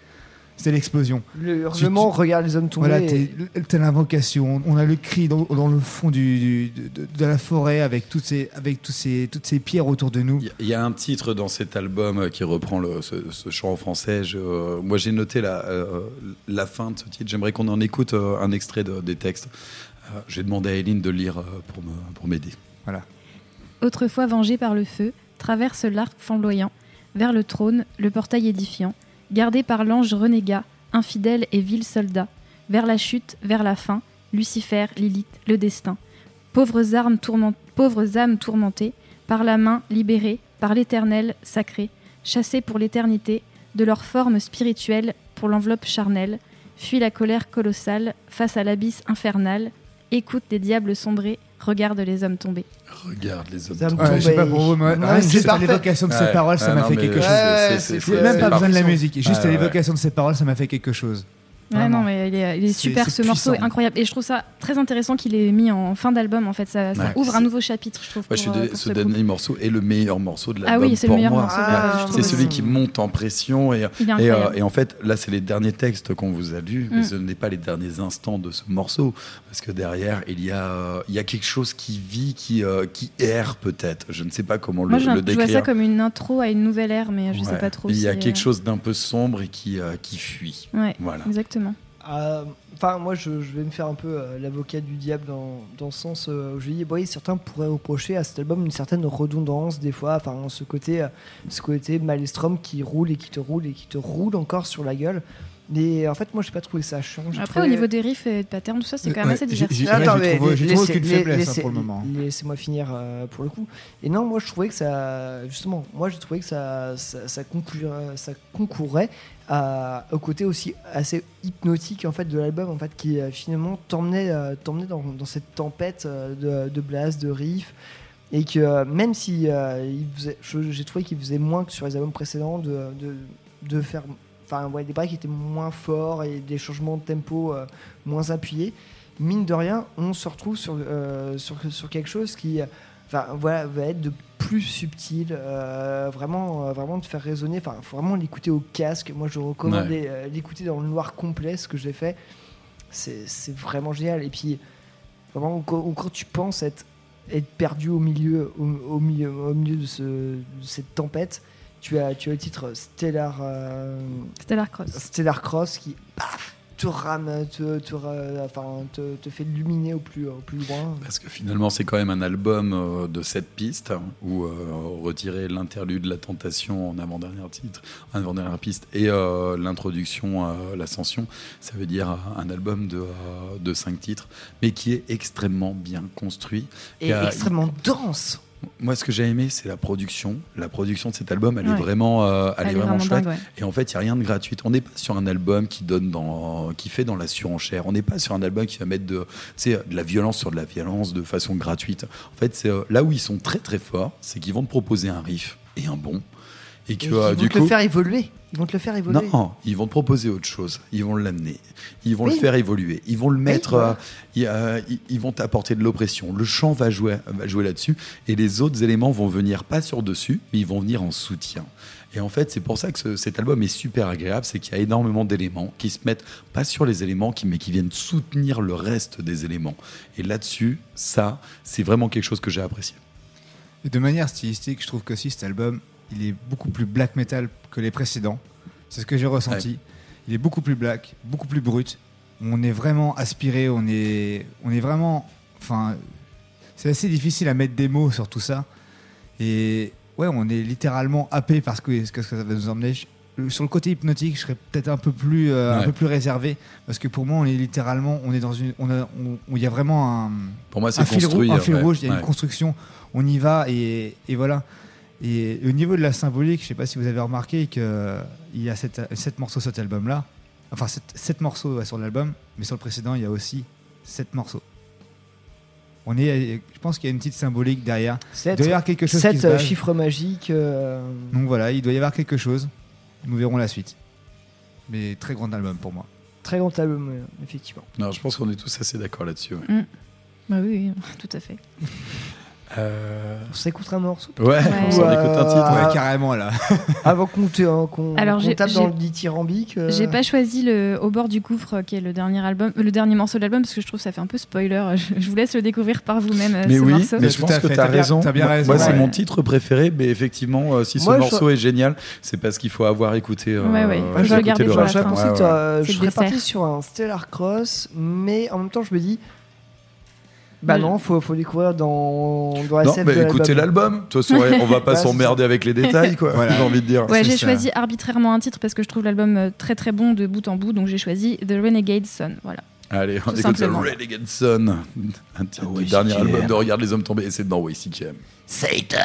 c'était l'explosion. Le hurlement, regarde les hommes tomber. Voilà, et- t'es- t'as l'invocation. On a le cri dans, dans le fond du, du- de, de la forêt avec toutes ces, avec tous ces, toutes ces pierres autour de nous. Il y a un titre dans cet album qui reprend le- ce, ce chant en français. Je- euh, moi, j'ai noté la, euh, la fin de ce titre. J'aimerais qu'on en écoute euh, un extrait de- des textes. Euh, j'ai demandé à Eileen de lire euh, pour me- pour m'aider. Voilà. Autrefois vengé par le feu, traverse l'arc flamboyant, vers le trône, le portail édifiant, gardé par l'ange renégat, infidèle et vil soldat, vers la chute, vers la fin, Lucifer, Lilith, le destin. Pauvres, âmes tourmentées, par la main libérées, par l'éternel sacré, chassées pour l'éternité, de leur forme spirituelle pour l'enveloppe charnelle, fuit la colère colossale face à l'abysse infernal, écoute les diables sombrer, regarde les hommes tomber. Regarde les hommes Ça me tombés. Ouais, je sais pas pour vous, moi, juste à parfait. l'évocation de ces Ouais. paroles, ça Ah m'a fait quelque chose. C'est- Même pas besoin de la musique, juste à l'évocation de ces paroles, ça m'a fait quelque chose. Ouais, non, mais il est, il est C'est- super, ce morceau est incroyable. Et je trouve ça très intéressant qu'il ait mis en fin d'album. En fait, ça, ça Ouais. ouvre un nouveau chapitre, je trouve. Moi, je suis pour, dé- pour ce ce dernier morceau est le meilleur morceau de Ah l'album oui, c'est le pour meilleur moi. morceau c'est celui qui monte en pression et, euh, et en fait là c'est les derniers textes qu'on vous a lus, mais Mm. ce n'est pas les derniers instants de ce morceau parce que derrière il y a euh, il y a quelque chose qui vit, qui euh, qui erre peut-être. Je ne sais pas comment Moi, le, le je vois décrire. ça comme une intro à une nouvelle ère, mais je sais Ouais. pas trop. Il y a quelque chose d'un peu sombre et qui qui fuit. Voilà. exactement. Euh, Enfin, moi, je, je vais me faire un peu euh, l'avocat du diable dans, dans le sens euh, où je dis, oui, certains pourraient reprocher à cet album une certaine redondance, des fois, enfin, ce côté, euh, ce côté maelstrom qui roule et qui te roule et qui te roule encore sur la gueule. Mais en fait, moi, j'ai pas trouvé ça chiant. J'ai Après, au niveau des riffs et de patterns, tout ça, c'est quand même Ouais, assez diversifié. Attends, mais laissez- aucune faiblesse, hein, laissez- pour le moment. Laissez-moi finir euh, pour le coup. Et non, moi je trouvais que ça, justement, moi j'ai trouvé que ça, ça, ça, ça concourait au côté aussi assez hypnotique en fait de l'album, en fait, qui euh, finalement t'emmenait, euh, dans, cette tempête euh, de, de blast, de riff. Et que euh, même si j'ai trouvé qu'il faisait moins que sur les albums précédents de, de, de faire enfin ouais, des breaks étaient moins forts et des changements de tempo moins appuyés mine de rien on se retrouve sur, sur, quelque chose qui enfin, voilà, va être de plus subtil euh, vraiment, euh, vraiment de faire résonner enfin faut vraiment l'écouter au casque moi je recommande Ouais. euh, l'écouter dans le noir complet ce que j'ai fait c'est vraiment génial et puis vraiment quand, quand tu penses être, être perdu au milieu au, au milieu au milieu de, ce, de cette tempête tu as, tu as le titre Stellar, euh, Stellar Cross. Stellar Cross qui paf, te rame, te, te, enfin, te, te fait luminer au plus, au plus loin. Parce que finalement, c'est quand même un album euh, de sept pistes hein, où euh, retirer l'interlude, la tentation en avant-dernière titre, en avant-dernière piste et euh, l'introduction à l'ascension, ça veut dire un album de, euh, de cinq titres, mais qui est extrêmement bien construit. Et a- extrêmement dense. Moi, ce que j'ai aimé, c'est la production. La production de cet album, elle Ouais. est vraiment, euh, elle Elle est vraiment vraiment chouette. dingue, ouais. Et en fait, il y a rien de gratuit. On n'est pas sur un album qui donne dans, qui fait dans la surenchère. On n'est pas sur un album qui va mettre de, de la violence sur de la violence de façon gratuite. En fait, c'est euh, là où ils sont très très forts, c'est qu'ils vont te proposer un riff et un bon, et que Et euh, ils vont du te le faire évoluer. Ils vont te le faire évoluer. non, ils vont te proposer autre chose. Ils vont l'amener. Ils vont Oui. le faire évoluer. Ils vont le mettre. voilà. euh, ils, euh, ils- ils vont t'apporter de l'oppression. Le chant va jouer, va jouer là-dessus. Et les autres éléments vont venir pas sur dessus, mais ils vont venir en soutien. Et en fait, c'est pour ça que ce- cet album est super agréable. C'est qu'il y a énormément d'éléments qui se mettent pas sur les éléments, qui, mais qui viennent soutenir le reste des éléments. Et là-dessus, ça, c'est vraiment quelque chose que j'ai apprécié. Et de manière stylistique, je trouve que si cet album, il est beaucoup plus black metal que les précédents. C'est ce que j'ai ressenti. Il est beaucoup plus black, beaucoup plus brut. On est vraiment aspiré, on est, on est vraiment. Enfin, c'est assez difficile à mettre des mots sur tout ça. Et ouais, on est littéralement happé parce que ce que ça va nous emmener. Sur le côté hypnotique, je serais peut-être un peu plus, euh, un peu plus réservé parce que pour moi, on est littéralement, on est dans une, on a, il y a vraiment un, Pour moi, c'est un fil, rouge, un fil ouais. rouge, il y a une construction, on y va et, et voilà. Et au niveau de la symbolique, je sais pas si vous avez remarqué qu'il y a sept, sept morceaux sur cet album-là, enfin sept, sept morceaux ouais, sur l'album, mais sur le précédent, il y a aussi sept morceaux. On est, je pense qu'il y a une petite symbolique derrière. Sept- il doit y avoir quelque chose sept, qui se euh, base. chiffres magiques. euh, Donc voilà, il doit y avoir quelque chose. Nous verrons la suite. Mais très grand album pour moi. Très grand album, euh, effectivement. Non, je pense qu'on est tous assez d'accord là-dessus. ouais. Mm. Bah oui, oui, [LAUGHS] tout à fait. Euh, On s'écoute un morceau Ouais, on s'en écoute un titre. euh, Ouais, carrément là. [LAUGHS] Avant qu'on euh, Alors, qu'on j'ai- tape j'ai- dans le dithyrambique. euh, J'ai pas choisi le Au bord du gouffre, qui est le dernier album, euh, le dernier morceau de l'album, parce que je trouve que ça fait un peu spoiler. [LAUGHS] Je, je vous laisse le découvrir par vous-même. euh, Mais ce oui, morceau. mais je pense que tu as raison. t'as bien Moi- raison. Moi, c'est mon titre préféré, mais effectivement, euh, si ce Moi, je- morceau est génial, c'est parce qu'il faut avoir écouté. euh, Ouais, ouais, faut écouté le C'est je serais parti sur un Stellar Cross, mais en même temps, je me dis. Bah Ouais. non, faut, faut découvrir dans, dans la Non, scène mais de écoutez l'album. De toute façon, ouais, on va pas Bah, c'est s'emmerder avec les détails, quoi. [LAUGHS] Voilà. J'ai envie de dire. Ouais, c'est j'ai ça. choisi arbitrairement un titre parce que je trouve l'album euh, très très bon de bout en bout, donc j'ai choisi The Renegade Son. Voilà. Allez, on Tout écoute The simplement. Renegade Son, un titre du oui, dernier album de Regarde les hommes tombés, et c'est dans WCKM. Satan!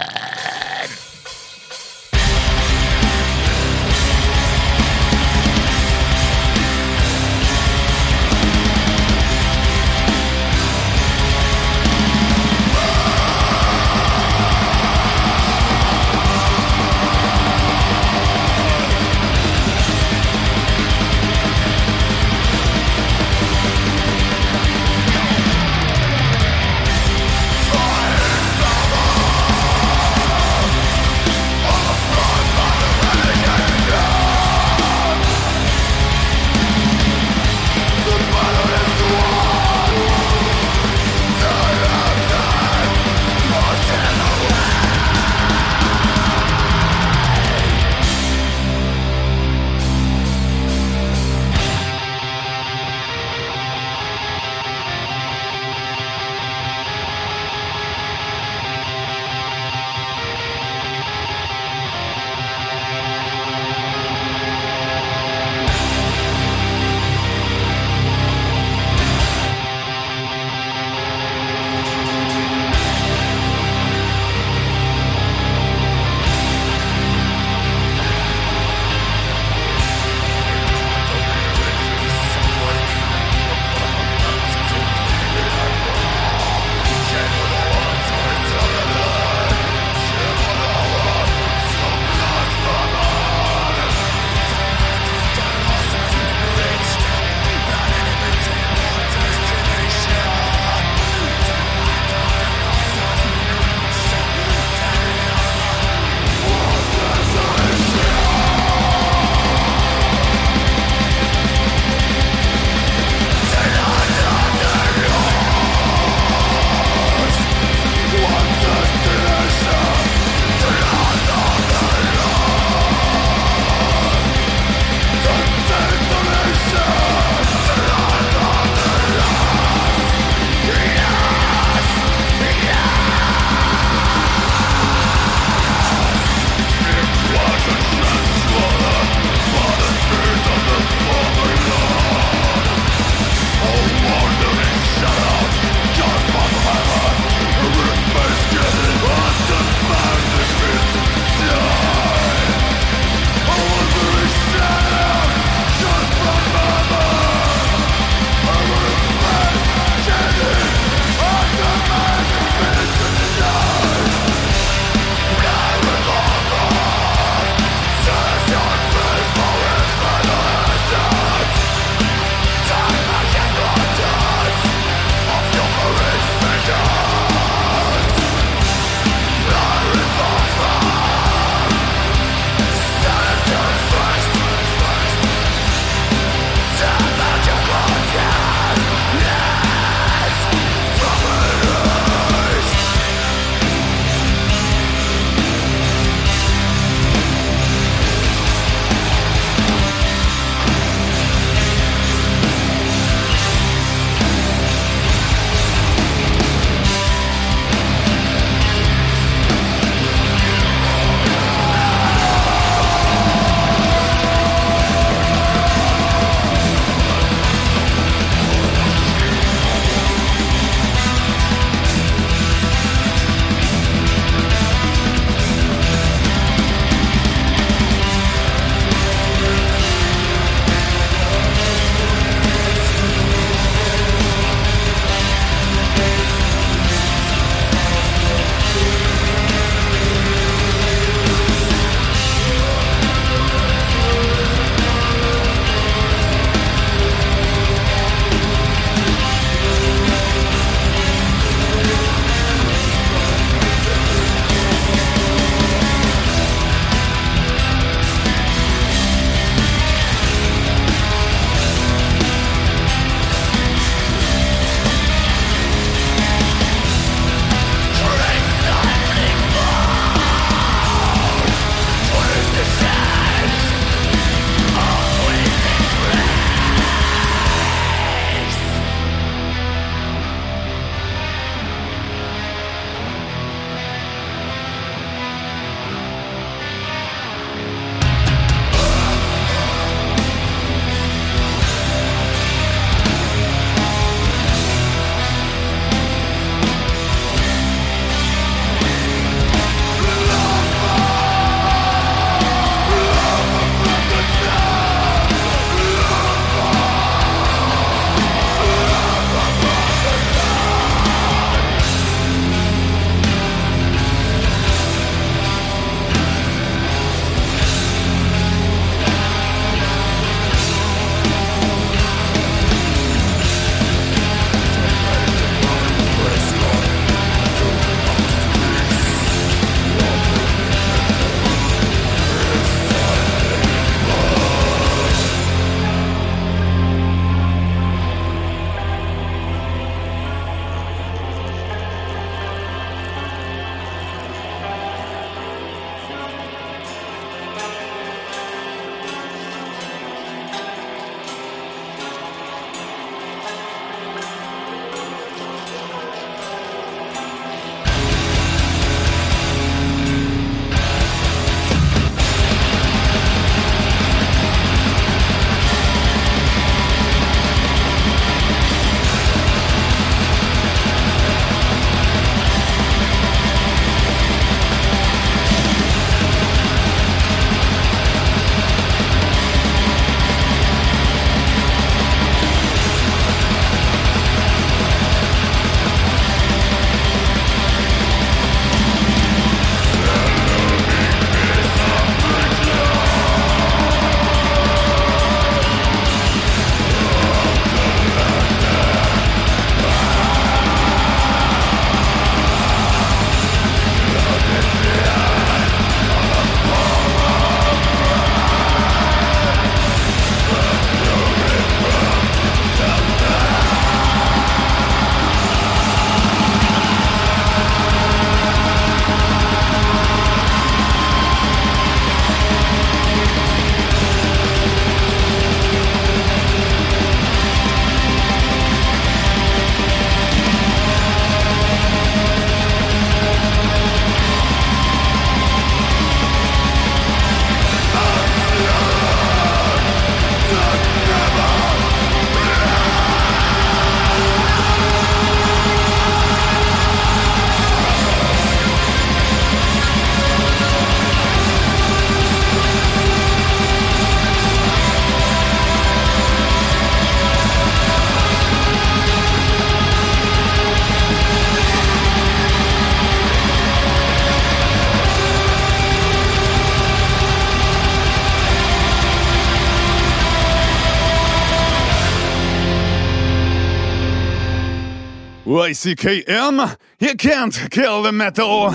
YCKM, you can't kill the metal.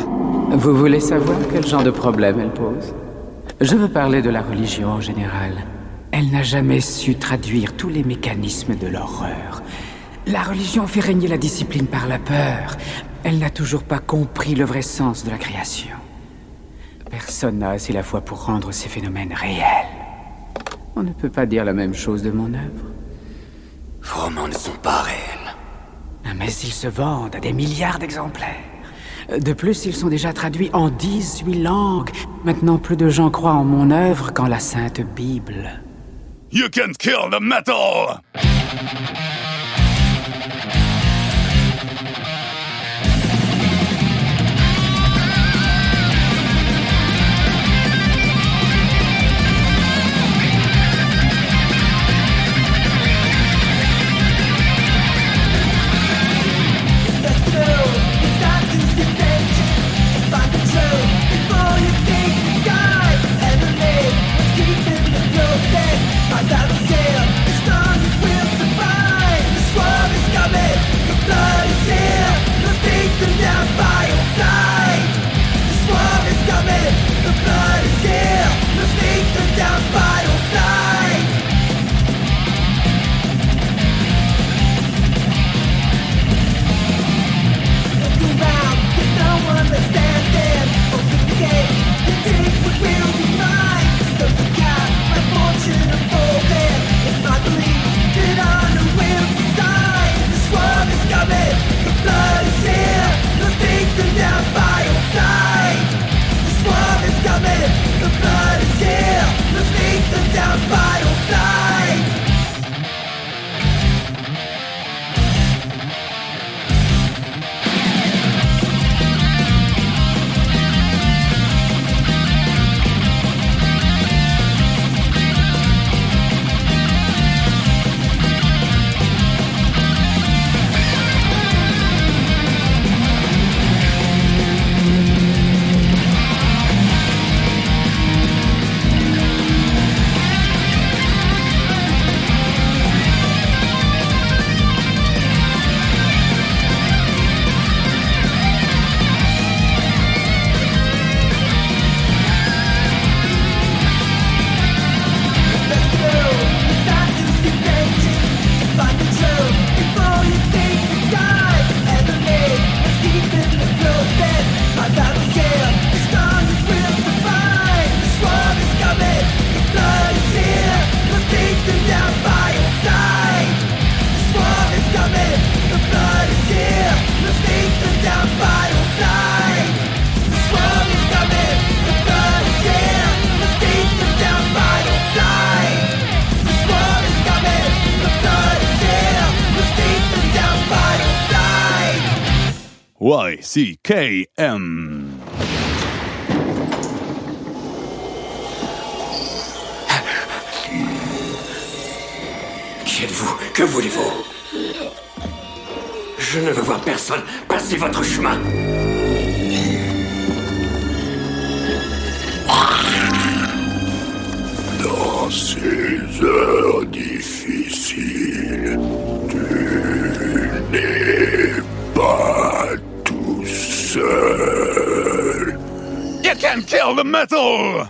Vous voulez savoir quel genre de problème elle pose? Je veux parler de la religion en général. Elle n'a jamais su traduire tous les mécanismes de l'horreur. La religion fait régner la discipline par la peur. Elle n'a toujours pas compris le vrai sens de la création. Personne n'a assez la foi pour rendre ces phénomènes réels. On ne peut pas dire la même chose de mon œuvre. Vos romans ne sont pas réels. Mais ils se vendent à des milliards d'exemplaires. De plus, ils sont déjà traduits en 18 langues. Maintenant, plus de gens croient en mon œuvre qu'en la Sainte Bible. You can't kill the metal. YCKM. Qui êtes-vous Que voulez-vous Je ne veux voir personne passer votre chemin. Dans ces heures difficiles, tu n'es You can kill the metal.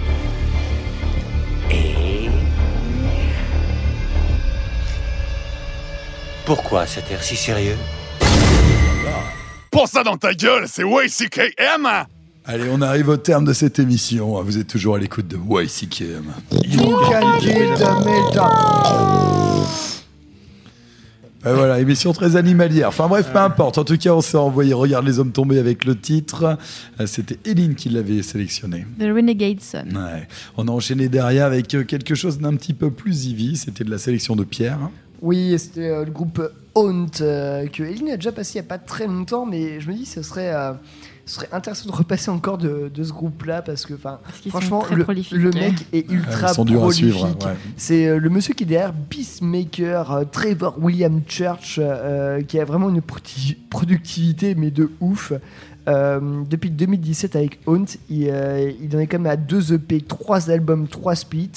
Pourquoi cet air si sérieux Pour ça dans ta gueule, c'est YCKM! Allez, on arrive au terme de cette émission. Vous êtes toujours à l'écoute de YCKM. You can kill the metal. Ben voilà, émission très animalière. Enfin bref, peu importe. En tout cas, on s'est envoyé Regarde les hommes tombés avec le titre. Euh, C'était Eline qui l'avait sélectionné. The Renegade Son. Ouais. On a enchaîné derrière avec euh, quelque chose d'un petit peu plus easy. C'était de la sélection de Pierre. Oui, c'était euh, le groupe Haunt euh, que Eline a déjà passé il n'y a pas très longtemps, mais je me dis ce serait, euh, ce serait intéressant de repasser encore de, de ce groupe-là parce que, enfin, franchement, le, ouais. mec est ultra prolifique. ouais. C'est euh, le monsieur qui est derrière Peacemaker, euh, Trevor William Church, euh, qui a vraiment une produ- productivité mais de ouf. Euh, depuis 2017 avec Haunt, il, euh, il en est quand même à deux EP, trois albums, trois splits.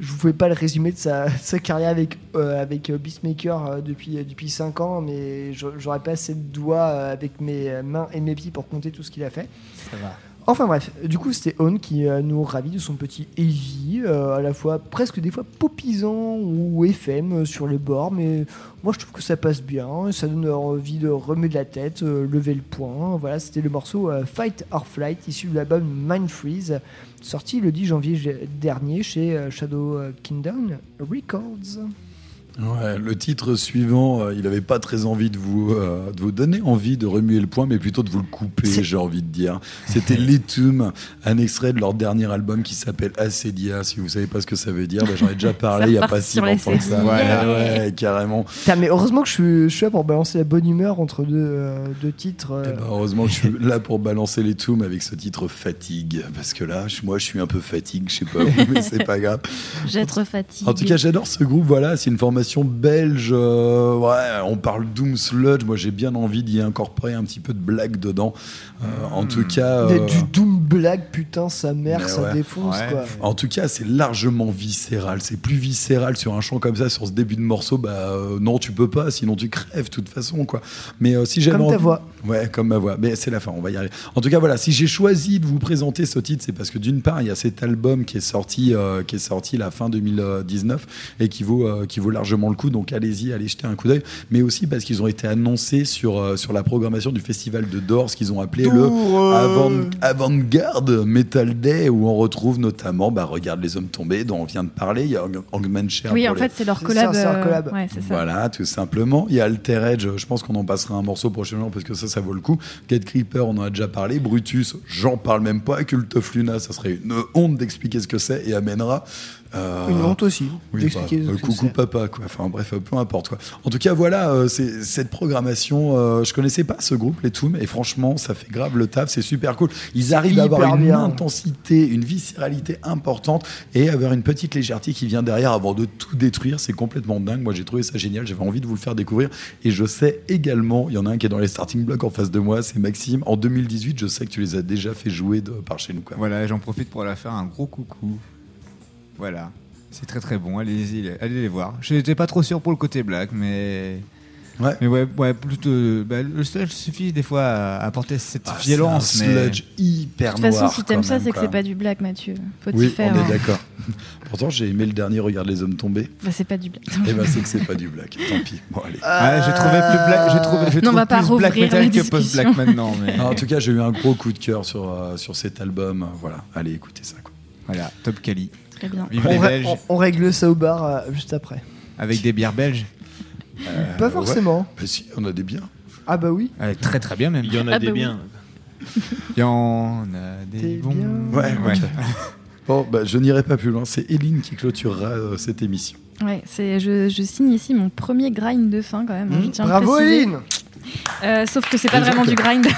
Je ne pouvais pas le résumer de sa, carrière avec, euh, avec euh, Beastmaker euh, depuis, depuis 5 ans, mais j'aurais pas assez de doigts avec mes mains et mes pieds pour compter tout ce qu'il a fait. Ça va. Enfin bref, du coup c'était On qui euh, nous ravit de son petit heavy, euh, à la fois presque des fois popisant ou FM euh, sur les bords, mais moi je trouve que ça passe bien, ça donne envie de remettre la tête, lever le poing. Voilà, c'était le morceau Fight or Flight issu de l'album Mind Freeze, sorti le 10 janvier dernier chez Shadow Kingdom Records. Ouais, le titre suivant, euh, il n'avait pas très envie de vous, euh, de vous donner envie de remuer le point, mais plutôt de vous le couper, j'ai envie de dire. C'était [LAUGHS] Letum, un extrait de leur dernier album qui s'appelle Acedia. Si vous savez pas ce que ça veut dire, bah, j'en ai déjà [LAUGHS] parlé il n'y a pas si longtemps que ça. Voilà, ouais, carrément. Mais heureusement que je suis, je suis là pour balancer la bonne humeur entre deux, euh, deux titres. euh. Bah, heureusement que je suis là pour balancer les toums avec ce titre Fatigue, parce que là, moi, je suis un peu fatigue, je sais pas, vous, mais c'est pas grave. [LAUGHS] J'ai trop fatigué. En tout cas, j'adore ce groupe. Voilà, c'est une formation belge. euh, ouais, on parle doom sludge. Moi, j'ai bien envie d'y incorporer un petit peu de blague dedans. Euh, en tout cas, Il y a euh, du Doom Black, putain, sa mère, mais ça ouais. défonce quoi. En tout cas, c'est largement viscéral. C'est plus viscéral sur un chant comme ça, sur ce début de morceau. Bah euh, non, tu peux pas, sinon tu crèves de toute façon, quoi. Mais euh, si j'avais Comme ta envie- voix. Ouais, comme ma voix. Mais c'est la fin, on va y arriver. En tout cas, voilà, si j'ai choisi de vous présenter ce titre, c'est parce que d'une part, il y a cet album qui est sorti, euh, qui est sorti la fin 2019 et qui vaut, euh, qui vaut largement le coup. Donc allez-y, allez jeter un coup d'œil. Mais aussi parce qu'ils ont été annoncés sur, euh, sur la programmation du festival de Doors, qu'ils ont appelé le avant- Avant-Garde Metal Day, où on retrouve notamment, bah, regarde les hommes tombés, dont on vient de parler. Il y a Hang- Hangman Chair Oui, en les- fait, c'est leur C'est collab. ça, c'est leur euh, collab. ouais, c'est ça. voilà, tout simplement. Il y a Alter Edge, je pense qu'on en passera un morceau prochainement parce que ça, ça vaut le coup. Cat Creeper, on en a déjà parlé. Brutus, j'en parle même pas. Cult of Luna, ça serait une honte d'expliquer ce que c'est et amènera. Euh, Une honte aussi, oui, d'expliquer bah, euh, coucou papa, quoi. Enfin bref, euh, peu importe quoi. En tout cas, voilà, euh, c'est cette programmation. euh, je connaissais pas ce groupe, les Toom, et franchement, ça fait grave le taf. C'est super cool. Ils arrivent à avoir une bien. intensité, une viscéralité importante et avoir une petite légèreté qui vient derrière avant de tout détruire. C'est complètement dingue. Moi, j'ai trouvé ça génial. J'avais envie de vous le faire découvrir. Et je sais également, il y en a un qui est dans les starting blocks en face de moi, c'est Maxime. En 2018, je sais que tu les as déjà fait jouer de, par chez nous. Quoi. Voilà, j'en profite pour leur faire un gros coucou. Voilà. C'est très très bon, allez-y, allez les voir. Je n'étais pas trop sûr pour le côté black, mais. Ouais. Mais ouais, ouais plutôt. bah, le sludge suffit des fois à apporter cette Ah, violence. un mais... sludge hyper De toute façon, noir. si t'aimes ça, c'est que c'est pas du black, Mathieu. Faut t'y Oui, faire. on hein. est d'accord. [LAUGHS] Pourtant, j'ai aimé le dernier Regarde les hommes tomber. Bah, c'est pas du black. [LAUGHS] Et ben, c'est que c'est pas du black. Tant pis. Bon, allez. Ouais, j'ai trouvé plus black, j'ai trouvé, je Non, on va pas plus black rouvrir metal la que post black discussion. maintenant. Mais... Non, en tout cas, j'ai eu un gros coup de cœur sur, euh, sur cet album. Voilà, allez écoutez ça. Quoi. Voilà, top quali. Très bien. Vive On, les ré- Belges, on- on règle ça au bar euh, juste après. avec des bières belges. Pas forcément. Bah, si, on a des biens. Ah bah oui. Très très bien même. Il y en a Ah des bah oui. biens. [LAUGHS] Il y en a des bons. bien. Ouais, Ouais. [LAUGHS] Bon, bah, je n'irai pas plus loin. C'est Eline qui clôturera euh, cette émission. Ouais, c'est, je, je signe ici mon premier grind de fin quand même. hein, je tiens à le Bravo préciser. Eline Euh, sauf que c'est pas vraiment du grind. [LAUGHS]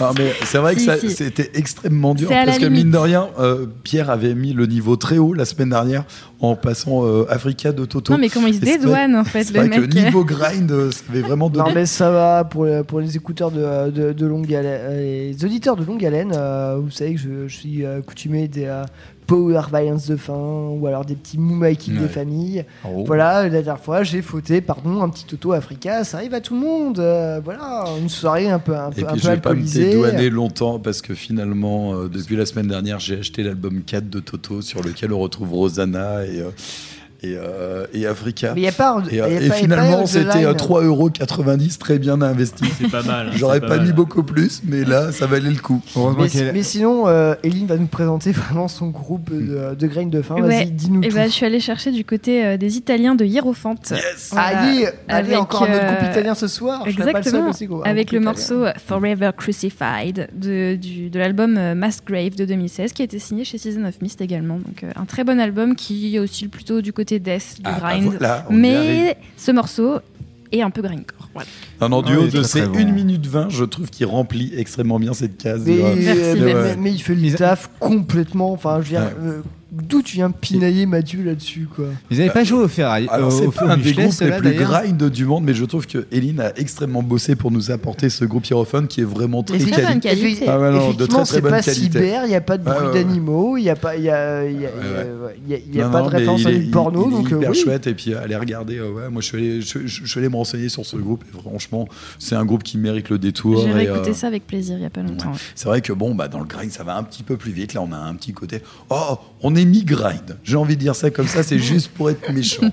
Ah, mais c'est vrai que Si, ça- si. c'était extrêmement dur parce que mine de rien, euh, Pierre avait mis le niveau très haut la semaine dernière en passant euh, Africa de Toto. Non, mais comment il se dédouane, en fait, le vrai que mec. niveau grind, euh, ça avait vraiment donné. Non mais ça va pour, les- pour les écouteurs de, de, de longue haleine, les auditeurs de longue haleine, euh, vous savez que je, je suis coutumé des euh, Power Violence de fin ou alors des petits Moonmaking Ouais. des familles. Oh. Voilà, la dernière fois j'ai fauté, pardon, un petit Toto Africa, ça arrive à tout le monde. euh, voilà, une soirée un peu, un peu, Et un puis peu je vais pas me alcoolisée. dédouaner longtemps parce que finalement, euh, depuis la semaine dernière, j'ai acheté l'album 4 de Toto sur lequel on retrouve Rosanna et, euh, et, euh, et Africa. Mais y a pas- et, y a euh, pas- et y pas finalement, c'était Line. euh, 3,90€ très bien investi. C'est pas mal, hein, [LAUGHS] J'aurais pas, mis beaucoup plus, mais là, ça valait le coup. Mais, mais sinon, euh, Eline va nous présenter vraiment son groupe de, de graines de fin. Vas-y, Ouais. dis-nous Et tout. bah, je suis allée chercher du côté euh, des Italiens de Hierophante. Allez, allez, Avec, encore un autre euh, groupe italien ce soir. Je serais pas le seul Exactement. Un Avec le italien. morceau euh, Forever Crucified de, du- de l'album euh, Mass Grave de 2016 qui a été signé chez Season of Mist également. Donc euh, un très bon album qui oscille plutôt du côté death, du Ah, bah grind. voilà, on y mais ce morceau est un peu grindcore. Voilà. Un en duo de ces très bon. 1 minute 20, je trouve qu'il remplit extrêmement bien cette case. Mais, Euh, euh, mais, ouais. mais- mais il fait le taf complètement. Enfin, je veux dire, Ouais. euh, d'où tu viens pinailler Mathieu là-dessus, quoi. Ils n'avaient pas joué au Ferrari. Alors, c'est pas un des groupes les plus grind du monde, mais je trouve que Eline a extrêmement bossé pour nous apporter ce groupe Hierophone qui est vraiment très qualité. Ah ouais, non, de Effectivement, très très c'est bonne pas qualité. cyber, il n'y a pas de Ouais, bruit ouais, d'animaux, il n'y a pas, il y a, y a, ouais. il y a- il y a Non, pas non, de référence il à est- une porno, il est donc euh, hyper oui. chouette et puis allez regarder. euh, ouais, moi je suis allé, je, je- je suis allé me renseigner sur ce groupe. Et franchement, c'est un groupe qui mérite le détour. J'ai et, réécouté euh, ça avec plaisir il y a pas longtemps. Ouais. C'est vrai que bon, bah, dans le grind, ça va un petit peu plus vite. Là, on a un petit côté. Oh, on est mi-grind. J'ai envie de dire ça comme ça, c'est [LAUGHS] juste pour être méchant. [LAUGHS]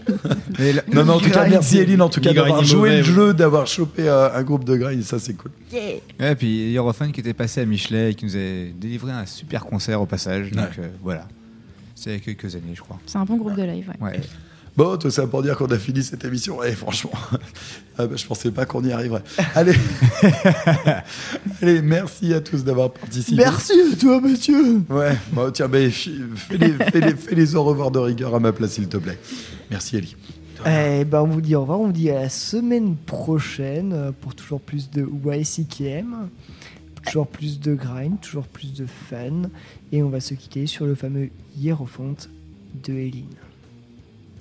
Non, mais en tout cas, merci Eline, en tout cas, d'avoir joué le jeu, d'avoir chopé euh, un groupe de grind. Ça, c'est cool. Ouais, puis Hierophone qui était passé à Michelet et qui nous a délivré un super concert au passage. Donc Ouais. euh, voilà. C'est il y a quelques années, je crois. C'est un bon groupe de live. ouais. Bon, tout ça pour dire qu'on a fini cette émission. Et franchement, [LAUGHS] ah bah, je pensais pas qu'on y arriverait. Allez, [LAUGHS] allez, merci à tous d'avoir participé. Merci à toi, monsieur. Ouais, bon, tiens, fi- fais, les, fais, les, fais les au revoir de rigueur à ma place, s'il te plaît. Merci, Ellie. Eh ben, on vous dit au revoir, on vous dit à la semaine prochaine euh, pour toujours plus de YCKM, toujours plus de grind, toujours plus de fun. Et on va se quitter sur le fameux Hierophante de Eline.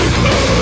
to